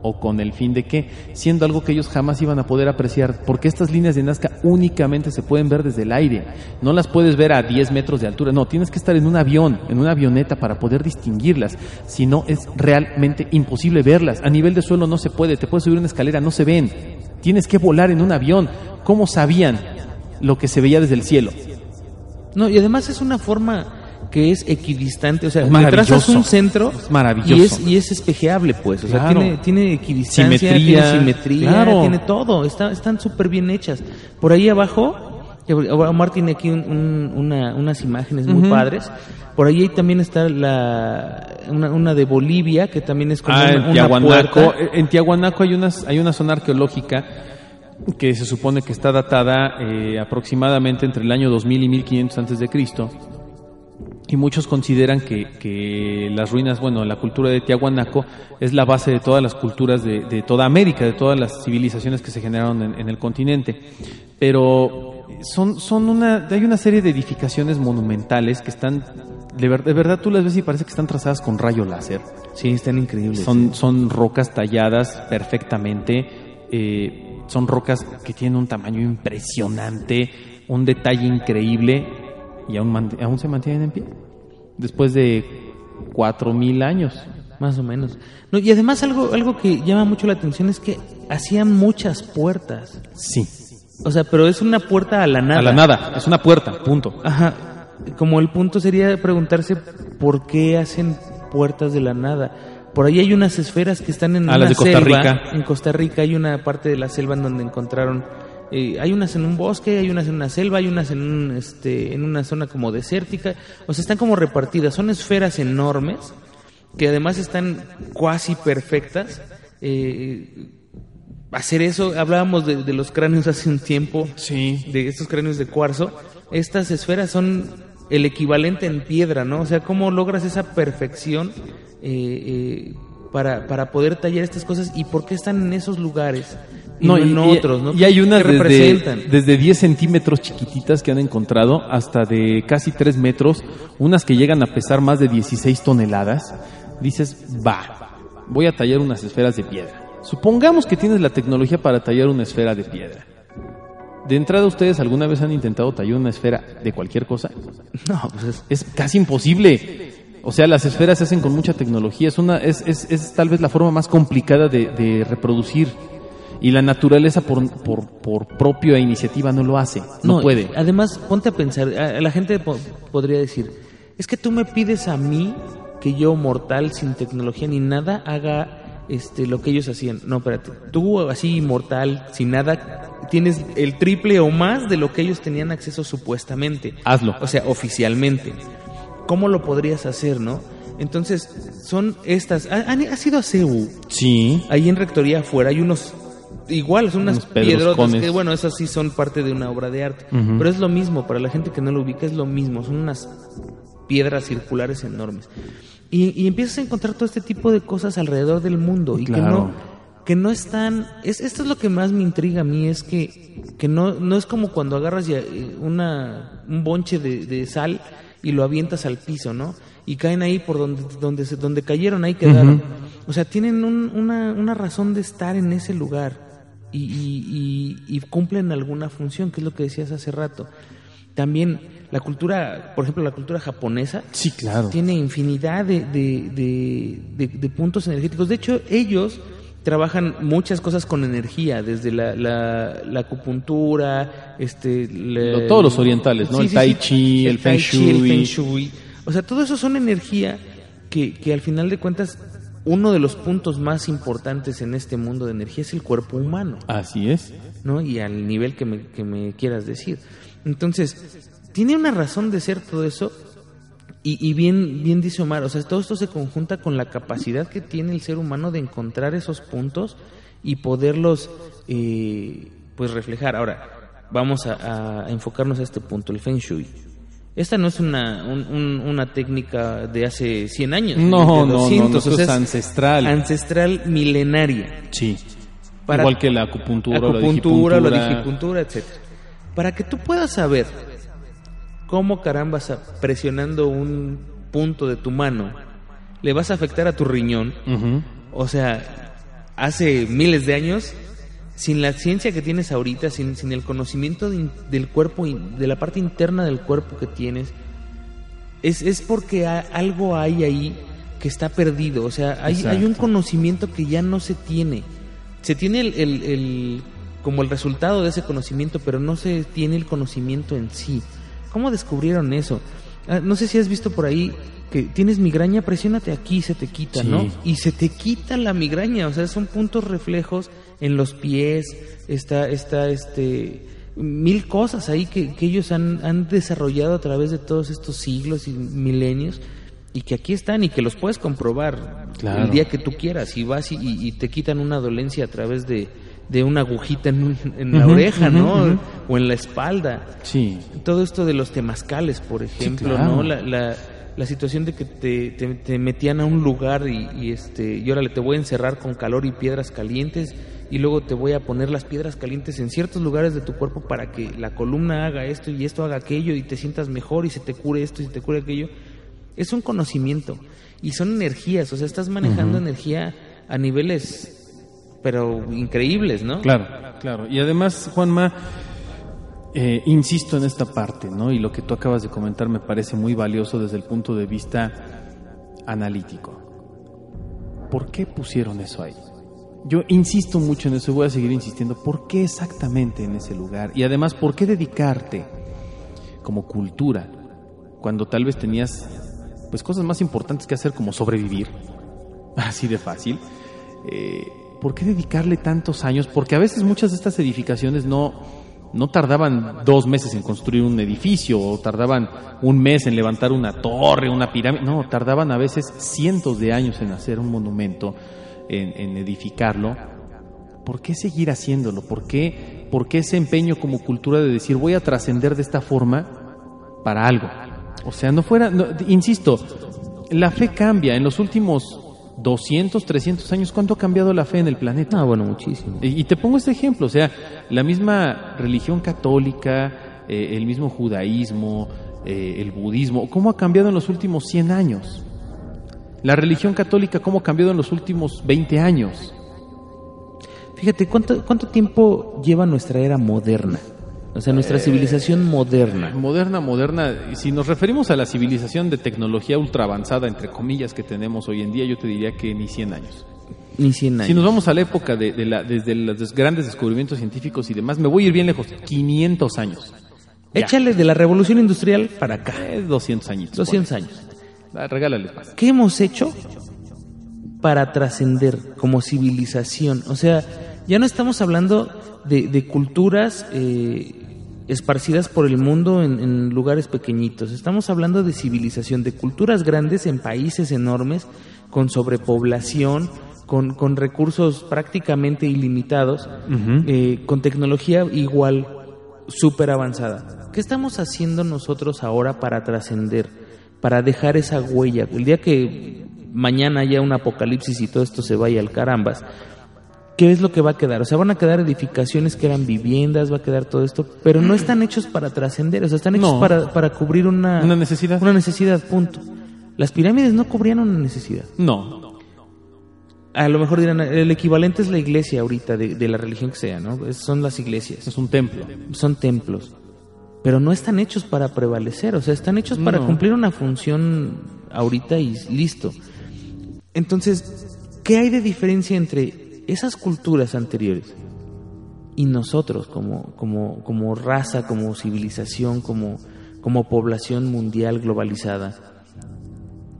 ¿O con el fin de qué? Siendo algo que ellos jamás iban a poder apreciar, porque estas líneas de Nazca únicamente se pueden ver desde el aire. No las puedes ver a 10 metros de altura, no, tienes que estar en un avión, en una avioneta para poder distinguirlas. Si no, es realmente imposible verlas. A nivel de suelo no se puede, te puedes subir una escalera, no se ven. Tienes que volar en un avión. ¿Cómo sabían lo que se veía desde el cielo? No, y además es una forma que es equidistante, o sea, trazas un centro Es maravilloso. y es, y es espejeable, pues, o sea, tiene, tiene equidistancia, Simetría, tiene simetría, claro. tiene todo, está, están súper bien hechas. Por ahí abajo, Omar tiene aquí un- un- una- unas imágenes muy padres, por ahí también está la, una, una de Bolivia, que también es como Ah, una, Tiahuanaco. En Tiahuanaco hay, unas, hay una zona arqueológica que se supone que está datada eh, aproximadamente entre el año 2000 y 1500 antes de Cristo. Y muchos consideran que, que las ruinas, bueno, la cultura de Tiahuanaco es la base de todas las culturas de, de toda América, de todas las civilizaciones que se generaron en, en el continente. Pero son, son una, hay una serie de edificaciones monumentales que están, de, ver- de verdad tú las ves y parece que están trazadas con rayo láser. Sí, están increíbles. Son, son rocas talladas perfectamente, eh, son rocas que tienen un tamaño impresionante, un detalle increíble y aún, aún se mantienen en pie. Después de cuatro mil años. Más o menos. No, y además algo, algo que llama mucho la atención es que hacían muchas puertas. Sí. O sea, pero es una puerta a la nada. A la nada, es una puerta, punto. Ajá. Como el punto sería preguntarse por qué hacen puertas de la nada. Por ahí hay unas esferas que están en Ah, una las de Costa selva. Rica. En Costa Rica hay una parte de la selva en donde encontraron. Eh, hay unas en un bosque, hay unas en una selva, hay unas en, un, este, en una zona como desértica. O sea, están como repartidas. Son esferas enormes que además están cuasi perfectas. Eh, hacer eso, hablábamos de, de los cráneos hace un tiempo Sí. de estos cráneos de cuarzo, estas esferas son el equivalente en piedra, ¿no? O sea, ¿cómo logras esa perfección eh, eh, para, para poder tallar estas cosas y por qué están en esos lugares y no, en otros, ¿no? y hay unas ¿Qué desde, representan? desde 10 centímetros chiquititas que han encontrado hasta de casi 3 metros, unas que llegan a pesar más de 16 toneladas. Dices, va, voy a tallar unas esferas de piedra. Supongamos que tienes la tecnología para tallar una esfera de piedra. De entrada, ¿ustedes alguna vez han intentado tallar una esfera de cualquier cosa? No, pues es- Es casi imposible. O sea, las esferas se hacen con mucha tecnología. Es, una, es, es, es tal vez la forma más complicada de, de reproducir. Y la naturaleza por, por, por propia iniciativa no lo hace. No, puede. Además, ponte a pensar, a- la gente po- podría decir, es que tú me pides a mí que yo, mortal, sin tecnología ni nada, haga este, lo que ellos hacían. No, espérate, tú así, mortal, sin nada, tienes el triple o más de lo que ellos tenían acceso supuestamente. Hazlo. O sea, oficialmente. ¿Cómo lo podrías hacer, no? Entonces, son estas... ¿Ha, ido a CEU? Sí. Ahí en Rectoría afuera hay unos igual, son unas piedrotas que bueno, esas sí son parte de una obra de arte, pero es lo mismo para la gente que no lo ubica, es lo mismo, son unas piedras circulares enormes. Y, y empiezas a encontrar todo este tipo de cosas alrededor del mundo y que no que no están es esto es lo que más me intriga a mí es que que no no es como cuando agarras ya, eh, una un bonche de, de sal y lo avientas al piso, ¿no? Y caen ahí por donde donde donde cayeron ahí quedaron. O sea, tienen un- una, una razón de estar en ese lugar y, y- y- y cumplen alguna función, que es lo que decías hace rato. También la cultura, por ejemplo, la cultura japonesa Sí, claro. tiene infinidad de, de- de- puntos energéticos. De hecho, ellos trabajan muchas cosas con energía, desde la, la, la acupuntura, este, la- todos los orientales, ¿no? El tai chi, el feng tai chi, el shui. feng shui. O sea, todo eso son energía que, que al final de cuentas uno de los puntos más importantes en este mundo de energía es el cuerpo humano. Así es. ¿no? Y al nivel que me, que me quieras decir. Entonces, tiene una razón de ser todo eso. Y, y bien, bien dice Omar, o sea, todo esto se conjunta con la capacidad que tiene el ser humano de encontrar esos puntos y poderlos eh, pues reflejar. Ahora, vamos a, a enfocarnos a este punto, el Feng Shui. Esta no es una, un- un- una técnica de hace 100 años. No, de no, no, 200, no, esto o sea, es ancestral. Ancestral milenaria Sí. Para- Igual que la acupuntura, acupuntura, la digipuntura. etcétera. Para que tú puedas saber cómo carambas presionando un punto de tu mano le vas a afectar a tu riñón, o sea, hace miles de años, sin la ciencia que tienes ahorita, sin, sin el conocimiento de- del cuerpo, de la parte interna del cuerpo que tienes, es, es porque ha- algo hay ahí que está perdido. O sea, hay, hay un conocimiento que ya no se tiene. Se tiene el, el- el- como el resultado de ese conocimiento, pero no se tiene el conocimiento en sí. ¿Cómo descubrieron eso? Ah, no sé si has visto por ahí que tienes migraña, presiónate aquí y se te quita, Sí. ¿no? Y se te quita la migraña, o sea, son puntos reflejos en los pies, está, está este mil cosas ahí que, que ellos han, han desarrollado a través de todos estos siglos y milenios y que aquí están y que los puedes comprobar Claro. el día que tú quieras y vas y, y- te quitan una dolencia a través de, de una agujita en, un- en la oreja, ¿no? O en la espalda Sí. todo esto de los temazcales, por ejemplo, claro. ¿no? La, la, la situación de que te, te- te metían a un lugar y, y, este y órale te voy a encerrar con calor y piedras calientes y luego te voy a poner las piedras calientes en ciertos lugares de tu cuerpo para que la columna haga esto y esto haga aquello y te sientas mejor y se te cure esto y se te cure aquello. Es un conocimiento y son energías, o sea, estás manejando energía a niveles pero increíbles, ¿no? Claro, claro. Y además, Juanma, eh, insisto en esta parte, ¿no? Y lo que tú acabas de comentar me parece muy valioso desde el punto de vista analítico. ¿Por qué pusieron eso ahí? Yo insisto mucho en eso voy a seguir insistiendo. ¿Por qué exactamente en ese lugar? Y además, ¿por qué dedicarte como cultura cuando tal vez tenías pues cosas más importantes que hacer como sobrevivir? Así de fácil. Eh, ¿Por qué dedicarle tantos años? Porque a veces muchas de estas edificaciones no, no tardaban dos meses en construir un edificio o tardaban un mes en levantar una torre, una pirámide. No, tardaban a veces cientos de años en hacer un monumento, en, en edificarlo. ¿Por qué seguir haciéndolo? ¿Por qué, ¿Por qué ese empeño como cultura de decir voy a trascender de esta forma para algo? O sea, no fuera, no, insisto, la fe cambia en los últimos 200, 300 años. ¿Cuánto ha cambiado la fe en el planeta? Ah, bueno, muchísimo. Y, y te pongo este ejemplo, o sea, la misma religión católica, eh, el mismo judaísmo, eh, el budismo, ¿cómo ha cambiado en los últimos 100 años? La religión católica, ¿cómo ha cambiado en los últimos 20 años? Fíjate, ¿cuánto, ¿cuánto tiempo lleva nuestra era moderna? O sea, nuestra civilización moderna. Moderna, moderna, si nos referimos a la civilización de tecnología ultra avanzada, entre comillas, que tenemos hoy en día, yo te diría que ni 100 años. Ni 100 años. Si nos vamos a la época de, de la, desde los des- grandes descubrimientos científicos y demás, me voy a ir bien lejos, 500 años. Ya. Échale de la revolución industrial para acá. Eh, 200 añitos. 200 ponle. años. Regálales más. ¿Qué hemos hecho para trascender como civilización? O sea, ya no estamos hablando de, de culturas eh, esparcidas por el mundo en, en lugares pequeñitos. Estamos hablando de civilización, de culturas grandes en países enormes, con sobrepoblación, con, con recursos prácticamente ilimitados, eh, con tecnología igual, súper avanzada. ¿Qué estamos haciendo nosotros ahora para trascender, para dejar esa huella? El día que mañana haya un apocalipsis y todo esto se vaya al carambas, ¿qué es lo que va a quedar? O sea, van a quedar edificaciones que eran viviendas, va a quedar todo esto, pero no están hechos para trascender, o sea, están hechos No. para, para cubrir una, Una necesidad. Una necesidad, punto. Las pirámides no cubrían una necesidad. No. A lo mejor dirán, el equivalente es la iglesia ahorita, de, de la religión que sea, ¿no? Son las iglesias Es un templo. son templos, pero no están hechos para prevalecer, o sea, están hechos para cumplir una función ahorita y listo. Entonces, ¿qué hay de diferencia entre esas culturas anteriores y nosotros como, como, como raza, como civilización, como, como población mundial globalizada?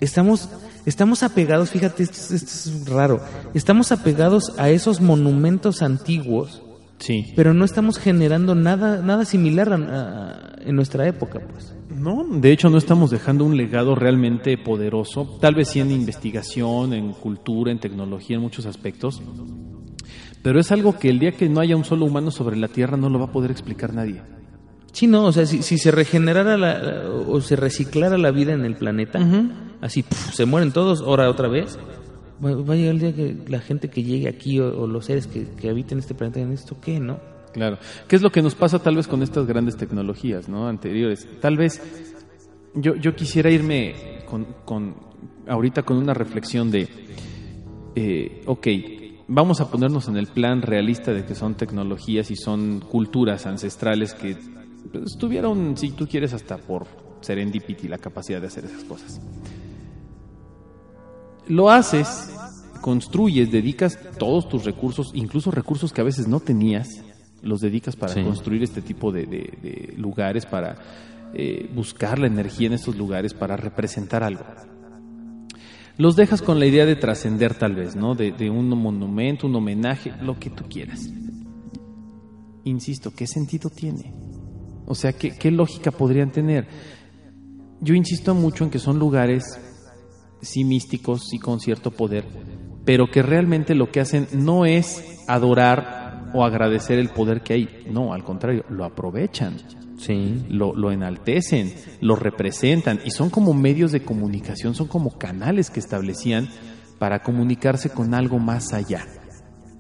Estamos, estamos apegados, fíjate, esto, es- esto es raro, estamos apegados a esos monumentos antiguos Sí. pero no estamos generando nada nada similar a- a- en nuestra época pues No, de hecho no estamos dejando un legado realmente poderoso, tal vez sí en investigación, en cultura, en tecnología, en muchos aspectos, pero es algo que el día que no haya un solo humano sobre la Tierra no lo va a poder explicar nadie. sí no o sea si, si se regenerara la, o se reciclara la vida en el planeta así puf, se mueren todos ahora otra vez va, a llegar el día que la gente que llegue aquí o, los seres que, que este planeta digan esto qué no Claro. ¿Qué es lo que nos pasa tal vez con estas grandes tecnologías, ¿no? Anteriores. Tal vez yo, yo quisiera irme con, con ahorita con una reflexión de, eh, ok, vamos a ponernos en el plan realista de que son tecnologías y son culturas ancestrales que pues, tuvieron, si tú quieres, hasta por serendipity la capacidad de hacer esas cosas. Lo haces, construyes, dedicas todos tus recursos, incluso recursos que a veces no tenías, los dedicas para Sí. construir este tipo de, de- de lugares, para eh, buscar la energía en estos lugares, para representar algo. Los dejas con la idea de trascender tal vez, ¿no? De, de un monumento, un homenaje, lo que tú quieras. Insisto, ¿qué sentido tiene? O sea, ¿qué, qué lógica podrían tener? Yo insisto mucho en que son lugares, sí místicos, sí con cierto poder, pero que realmente lo que hacen no es adorar o agradecer el poder que hay, no, al contrario, lo aprovechan Sí. lo, lo enaltecen, lo representan y son como medios de comunicación, son como canales que establecían para comunicarse con algo más allá.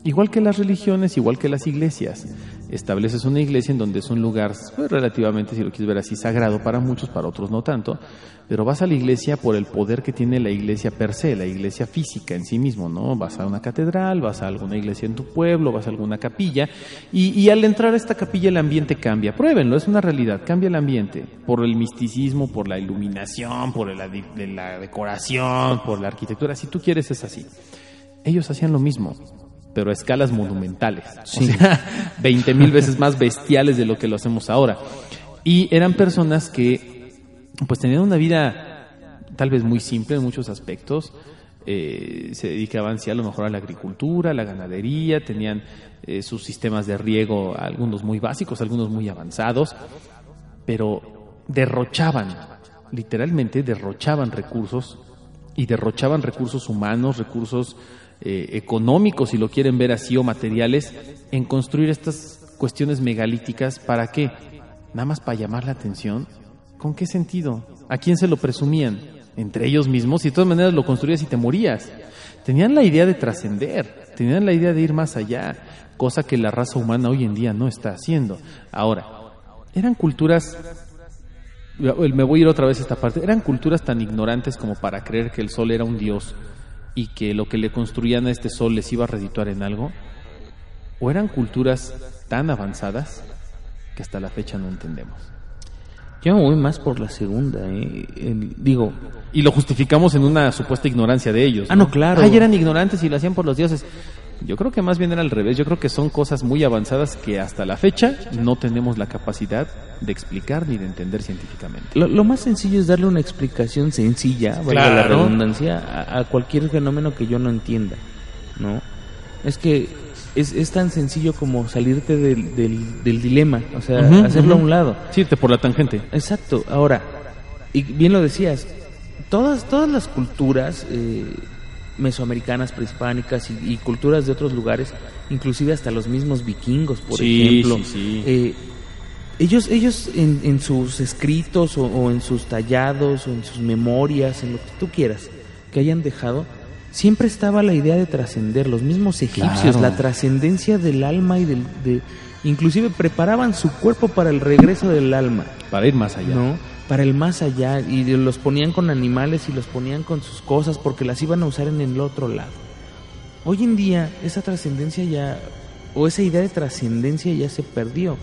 Igual que las religiones, igual que las iglesias. Estableces una iglesia en donde es un lugar pues, relativamente, si lo quieres ver así, sagrado para muchos, para otros no tanto, pero vas a la iglesia por el poder que tiene la iglesia per se, la iglesia física en sí mismo, ¿no? Vas a una catedral, vas a alguna iglesia en tu pueblo, vas a alguna capilla, y, al entrar a esta capilla el ambiente cambia. Pruébenlo, es una realidad, cambia el ambiente por el misticismo, por la iluminación, por la, la decoración, por la arquitectura, si tú quieres es así. Ellos hacían lo mismo, pero a escalas monumentales. O sea, 20 mil veces más bestiales de lo que lo hacemos ahora. Y eran personas que pues tenían una vida tal vez muy simple en muchos aspectos. Eh, se dedicaban sí a lo mejor a la agricultura, a la ganadería, tenían eh, sus sistemas de riego, algunos muy básicos, algunos muy avanzados, pero derrochaban, literalmente derrochaban recursos y derrochaban recursos humanos, recursos eh, económicos, si lo quieren ver así, o materiales, en construir estas cuestiones megalíticas. ¿Para qué? Nada más para llamar la atención. ¿Con qué sentido? ¿A quién se lo presumían? Entre ellos mismos, y de todas maneras lo construías y te morías. Tenían la idea de trascender, tenían la idea de ir más allá, cosa que la raza humana hoy en día no está haciendo. Ahora, eran culturas me voy a ir otra vez a esta parte. Eran culturas tan ignorantes como para creer que el sol era un dios y que lo que le construían a este sol les iba a redituar en algo. O eran culturas tan avanzadas que hasta la fecha no entendemos. Yo me voy más por la segunda, ¿eh? El- digo, Y lo justificamos en una supuesta ignorancia de ellos. Ah, no, claro. Ay, eran ignorantes y lo hacían por los dioses. Yo creo que más bien era al revés. Yo creo que son cosas muy avanzadas que hasta la fecha no tenemos la capacidad de explicar ni de entender científicamente. lo, lo más sencillo es darle una explicación sencilla, valga la Claro. redundancia, a, a cualquier fenómeno que yo no entienda, ¿no? Es que es, es tan sencillo como salirte del, del, del dilema, o sea, Ujú, hacerlo ujú. a un lado. Sí, irte por la tangente. Exacto. Ahora, y bien lo decías, todas, todas las culturas eh, mesoamericanas, prehispánicas y, y culturas de otros lugares, inclusive hasta los mismos vikingos, por Sí, ejemplo, sí, sí. eh, ellos, ellos en, en sus escritos o, o en sus tallados o en sus memorias, en lo que tú quieras, que hayan dejado, siempre estaba la idea de trascender. Los mismos egipcios, Claro. la trascendencia del alma y del... De, inclusive preparaban su cuerpo para el regreso del alma. Para ir más allá. ¿no? Para el más allá y los ponían con animales y los ponían con sus cosas porque las iban a usar en el otro lado. Hoy en día esa trascendencia ya o esa idea de trascendencia ya se perdió.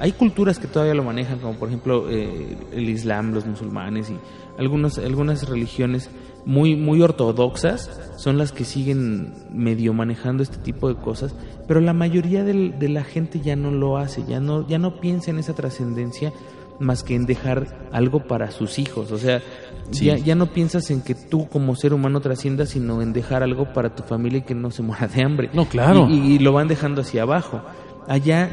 Hay culturas que todavía lo manejan, como por ejemplo eh, el Islam, los musulmanes y algunos, algunas religiones muy, muy ortodoxas son las que siguen medio manejando este tipo de cosas, pero la mayoría de la gente ya no lo hace, ya no, ya no piensa en esa trascendencia más que en dejar algo para sus hijos. O sea, Sí. ya, ya no piensas en que tú como ser humano trasciendas, sino en dejar algo para tu familia y que no se muera de hambre. No, claro. Y, y- y lo van dejando hacia abajo. Allá,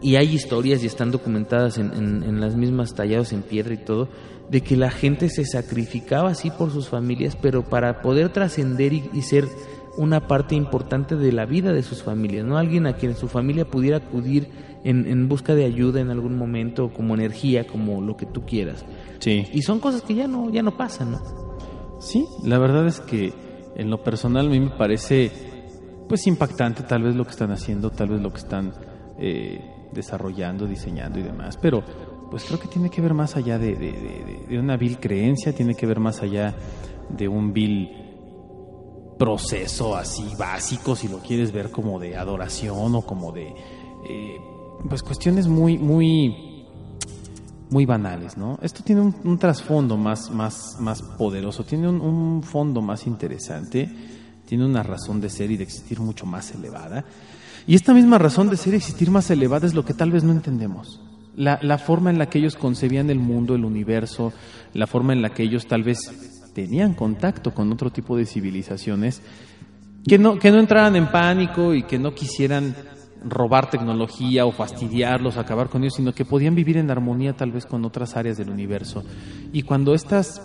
y hay historias y están documentadas en, en- en las mismas tallados en piedra y todo, de que la gente se sacrificaba así por sus familias, pero para poder trascender y, y ser una parte importante de la vida de sus familias, ¿no? Alguien a quien su familia pudiera acudir en, en busca de ayuda en algún momento, como energía, como lo que tú quieras. Sí. Y son cosas que ya no, ya no pasan, ¿no? Sí, la verdad es que en lo personal a mí me parece pues impactante tal vez lo que están haciendo, tal vez lo que están eh, desarrollando, diseñando y demás, pero pues creo que tiene que ver más allá de, de- de- de una vil creencia, tiene que ver más allá de un vil proceso así básico, si lo quieres ver como de adoración o como de, eh, pues cuestiones muy, muy, muy banales, ¿no? Esto tiene un, trasfondo más, más, más poderoso, tiene un, un fondo más interesante, tiene una razón de ser y de existir mucho más elevada. Y esta misma razón de ser y existir más elevada es lo que tal vez no entendemos. La, la, forma en la que ellos concebían el mundo, el universo, la forma en la que ellos tal vez tenían contacto con otro tipo de civilizaciones, que no, que no entraran en pánico y que no quisieran robar tecnología o fastidiarlos, acabar con ellos, sino que podían vivir en armonía tal vez con otras áreas del universo. Y cuando estas,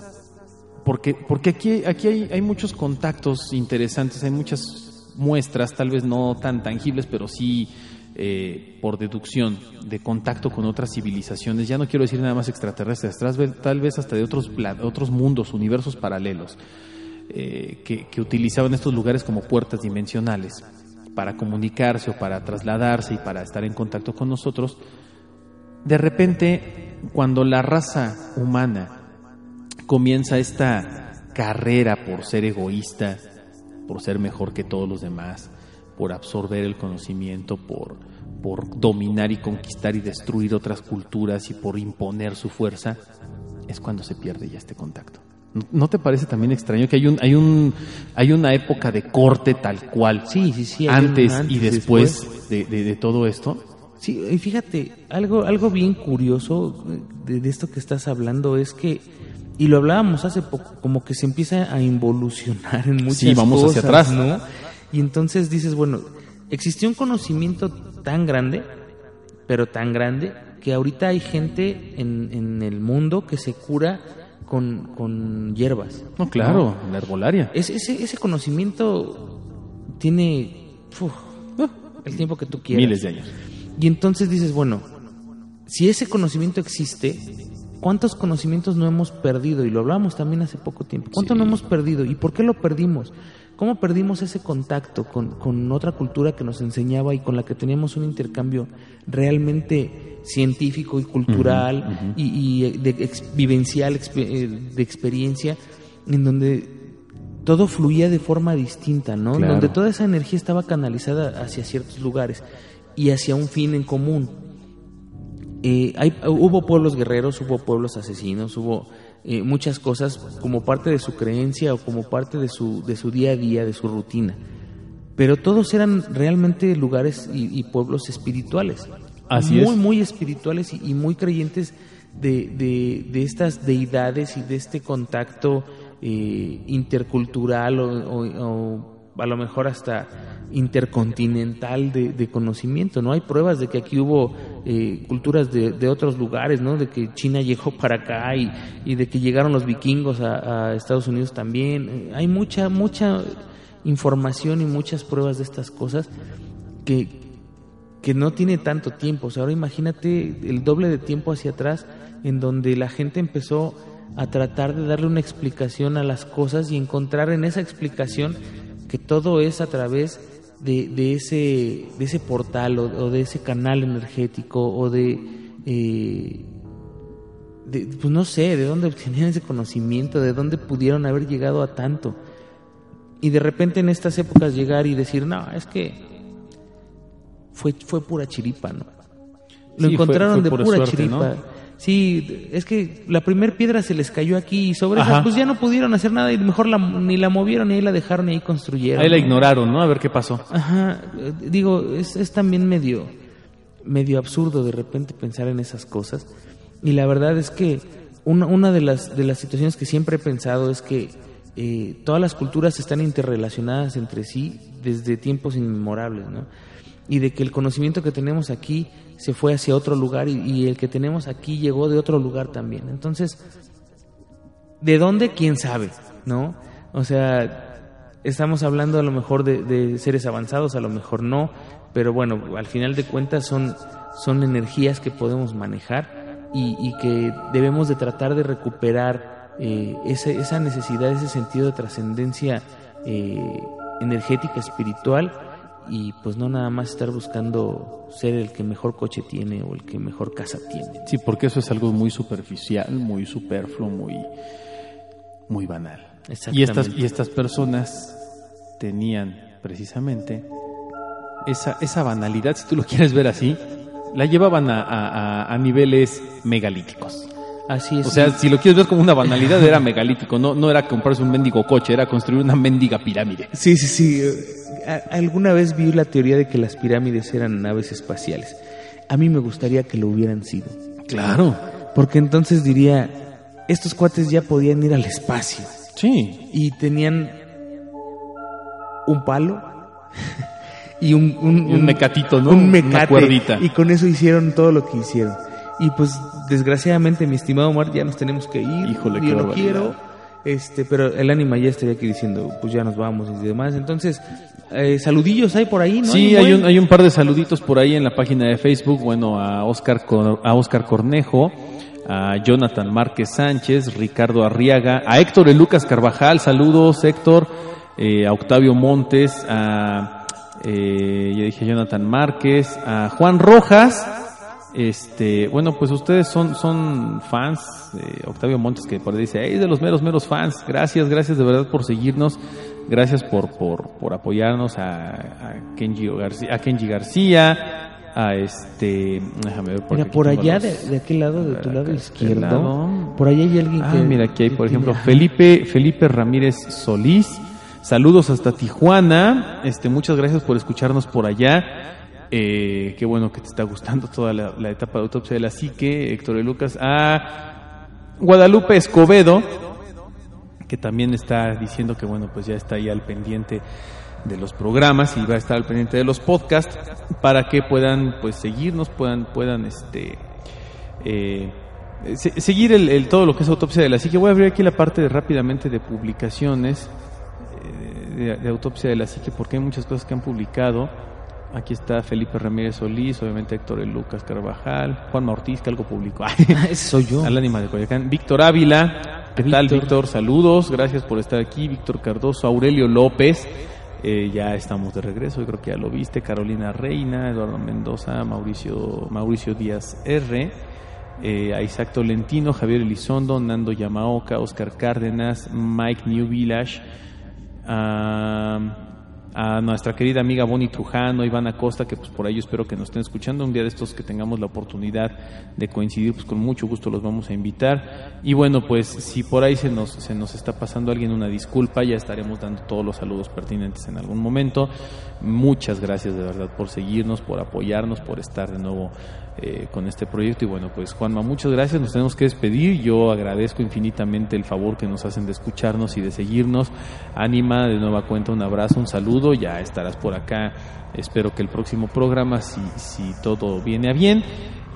porque, porque aquí, aquí hay, hay muchos contactos interesantes, hay muchas muestras, tal vez no tan tangibles, pero sí eh, por deducción de contacto con otras civilizaciones, ya no quiero decir nada más extraterrestres, tal vez hasta de otros, otros mundos, universos paralelos, eh, que, que utilizaban estos lugares como puertas dimensionales para comunicarse o para trasladarse y para estar en contacto con nosotros, de repente, cuando la raza humana comienza esta carrera por ser egoísta, por ser mejor que todos los demás, por absorber el conocimiento, por, por dominar y conquistar y destruir otras culturas y por imponer su fuerza, es cuando se pierde ya este contacto. ¿No te parece también extraño que hay un hay un hay una época de corte tal cual? Sí, sí, sí. Antes, antes, y después, después. De, de, de, todo esto. Sí, y fíjate, algo algo bien curioso de, de, esto que estás hablando es que y lo hablábamos hace poco, como que se empieza a involucionar en muchas sí, vamos cosas, hacia atrás, ¿no? Y entonces dices, bueno, existió un conocimiento tan grande, pero tan grande, que ahorita hay gente en, en el mundo que se cura con, con hierbas. No, claro, ¿no? la herbolaria. Es, ese, ese conocimiento tiene uf, el tiempo que tú quieras. Miles de años. Y entonces dices, bueno, si ese conocimiento existe, ¿cuántos conocimientos no hemos perdido? Y lo hablamos también hace poco tiempo. ¿Cuánto sí. no hemos perdido? ¿Y por qué lo perdimos? ¿Cómo perdimos ese contacto con, con, otra cultura que nos enseñaba y con la que teníamos un intercambio realmente científico y cultural uh -huh, uh -huh. Y, y, de ex, vivencial, de experiencia, en donde todo fluía de forma distinta, ¿no? Claro. Donde toda esa energía estaba canalizada hacia ciertos lugares y hacia un fin en común. Eh, hay, hubo pueblos guerreros, hubo pueblos asesinos, hubo eh, muchas cosas como parte de su creencia o como parte de su, de su día a día, de su rutina. Pero todos eran realmente lugares y, y pueblos espirituales. Así muy, es. muy espirituales y, y muy creyentes de, de, de, estas deidades y de este contacto eh, intercultural o, o, o, a lo mejor hasta intercontinental de, conocimiento, ¿no? Hay pruebas de que aquí hubo eh, culturas de, otros lugares, ¿no? De que China llegó para acá y, y de que llegaron los vikingos a, a, Estados Unidos también. Hay mucha, mucha información y muchas pruebas de estas cosas que, que no tiene tanto tiempo. O sea, ahora imagínate el doble de tiempo hacia atrás en donde la gente empezó a tratar de darle una explicación a las cosas y encontrar en esa explicación que todo es a través de, de, ese, de ese portal o, o, de ese canal energético o de, eh, de, pues no sé, de dónde obtenían ese conocimiento, de dónde pudieron haber llegado a tanto. Y de repente en estas épocas llegar y decir, no, es que fue, fue pura chiripa, ¿no? Lo sí, encontraron fue, fue de pura suerte, chiripa. ¿no? Sí, es que la primera piedra se les cayó aquí y sobre esa pues ya no pudieron hacer nada y mejor la, ni la movieron ni ahí la dejaron ni ahí construyeron. Ahí la ignoraron, ¿no? A ver qué pasó. Ajá, digo, es, es también medio, medio absurdo de repente pensar en esas cosas y la verdad es que una, una de, las, de las situaciones que siempre he pensado es que eh, todas las culturas están interrelacionadas entre sí desde tiempos inmemorables, ¿no? Y de que el conocimiento que tenemos aquí se fue hacia otro lugar y, el que tenemos aquí llegó de otro lugar también. Entonces, ¿de dónde? ¿Quién sabe? ¿No? O sea, estamos hablando a lo mejor de, seres avanzados, a lo mejor no, pero bueno, al final de cuentas son, son energías que podemos manejar y, que debemos de tratar de recuperar eh, esa necesidad, ese sentido de trascendencia eh, energética, espiritual, y pues no nada más estar buscando ser el que mejor coche tiene o el que mejor casa tiene. Sí, porque eso es algo muy superficial, muy superfluo, muy, muy banal. Y estas, y estas personas tenían precisamente esa, esa banalidad, si tú lo quieres ver así, la llevaban a, a- a niveles megalíticos. Así es. O sea, si lo quieres ver como una banalidad, era megalítico, no, no era comprarse un mendigo coche, era construir una mendiga pirámide. Sí, sí, sí. eh, Alguna vez vi la teoría de que las pirámides eran naves espaciales. A mí me gustaría que lo hubieran sido. Claro. Porque entonces diría, estos cuates ya podían ir al espacio. Sí. Y tenían un palo y un, un, Y un mecatito, ¿no? Un Una mecate. cuerdita. Y con eso hicieron todo lo que hicieron. Y pues desgraciadamente, mi estimado Omar, ya nos tenemos que ir. Híjole, yo no quiero. Este, pero el ánima ya estaría aquí diciendo, pues ya nos vamos y demás. Entonces, eh, saludillos hay por ahí, ¿no? Sí, hay un, hay un par de saluditos por ahí en la página de Facebook. Bueno, a Oscar, a Oscar Cornejo, a Jonathan Márquez Sánchez, Ricardo Arriaga, a Héctor el Lucas Carvajal, saludos Héctor, eh, a Octavio Montes, a, eh, ya dije Jonathan Márquez, a Juan Rojas. Este, bueno, pues ustedes son, son fans de Octavio Montes que por ahí dice, hey, de los meros, meros fans. Gracias, gracias de verdad por seguirnos. Gracias por, por, por apoyarnos a, a Kenji García, a Kenji García, a este, déjame ver Mira, aquí por allá, los- de, de aquel lado, de tu lado izquierdo, este lado. por ahí hay alguien Ah, que... mira, aquí hay, por ejemplo. Felipe, Felipe Ramírez Solís. Saludos hasta Tijuana. Este, muchas gracias por escucharnos por allá. Eh, qué bueno que te está gustando toda la, etapa de autopsia de la psique, Héctor de Lucas. A Guadalupe Escobedo, que también está diciendo que bueno, pues ya está ahí al pendiente de los programas y va a estar al pendiente de los podcasts para que puedan pues seguirnos, puedan, puedan este eh, se- seguir el, el- todo lo que es autopsia de la psique. Voy a abrir aquí la parte de, rápidamente de publicaciones eh, de, de autopsia de la psique porque hay muchas cosas que han publicado. Aquí está Felipe Ramírez Solís, obviamente Héctor El Lucas Carvajal, Juan Ortiz, que algo publicó. Ese soy yo. Al ánima de Coyacán. Víctor Ávila. ¿Qué tal, Víctor. Víctor? Saludos. Gracias por estar aquí. Víctor Cardoso. Aurelio López. Eh, ya estamos de regreso. Yo creo que ya lo viste. Carolina Reina. Eduardo Mendoza. Mauricio, Mauricio Díaz R. eh, a Isaac Tolentino. Javier Elizondo. Nando Yamaoka. Oscar Cárdenas. Mike New Village. a, a nuestra querida amiga Bonnie Trujano, Iván Acosta, que pues por ahí espero que nos estén escuchando. Un día de estos que tengamos la oportunidad de coincidir, pues con mucho gusto los vamos a invitar. Y bueno, pues si por ahí se nos, se nos está pasando alguien una disculpa, ya estaremos dando todos los saludos pertinentes en algún momento. Muchas gracias de verdad por seguirnos, por apoyarnos, por estar de nuevo eh, con este proyecto. Y bueno, pues Juanma, muchas gracias. Nos tenemos que despedir. Yo agradezco infinitamente el favor que nos hacen de escucharnos y de seguirnos. Ánima, de nueva cuenta, un abrazo, un saludo. Ya estarás por acá. Espero que el próximo programa, si, si todo viene a bien.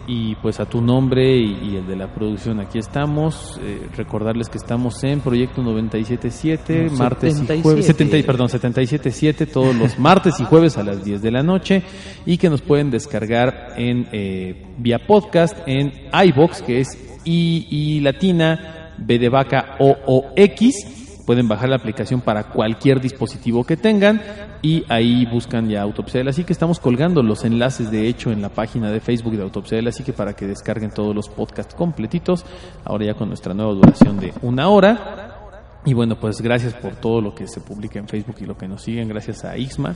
Y pues a tu nombre y, y el de la producción, aquí estamos. Eh, recordarles que estamos en Proyecto 977, No, martes y 77. jueves, 70, y- perdón, 77.7 todos los martes y jueves a las 10 de la noche y que nos pueden descargar en eh, vía podcast en iBox que es I, I latina B de vaca O O X. Pueden bajar la aplicación para cualquier dispositivo que tengan y ahí buscan ya Autopsia de la. Estamos colgando los enlaces, de hecho, en la página de Facebook de Autopsia de la Psique para que descarguen todos los podcasts completitos. Ahora ya con nuestra nueva duración de una hora. Y bueno, pues gracias por todo lo que se publica en Facebook y lo que nos siguen. Gracias a Isma,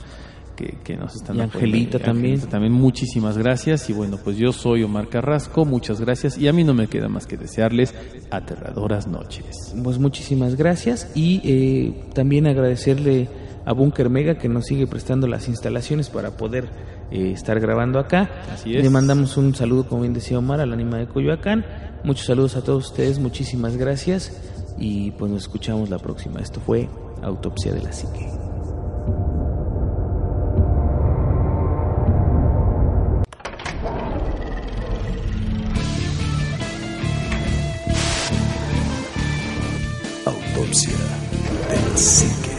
que, que nos están Y. Angelita también. también muchísimas gracias. Y bueno, pues yo soy Omar Carrasco, muchas gracias. Y a mí no me queda más que desearles aterradoras noches. Pues muchísimas gracias y eh, también agradecerle a Bunker Mega que nos sigue prestando las instalaciones para poder eh, estar grabando acá. Así es. Le mandamos un saludo, como bien decía Omar, al Anima de Coyoacán. Muchos saludos a todos ustedes, muchísimas gracias y pues nos escuchamos la próxima. Esto fue Autopsia de la Psique. Autopsia de la psique.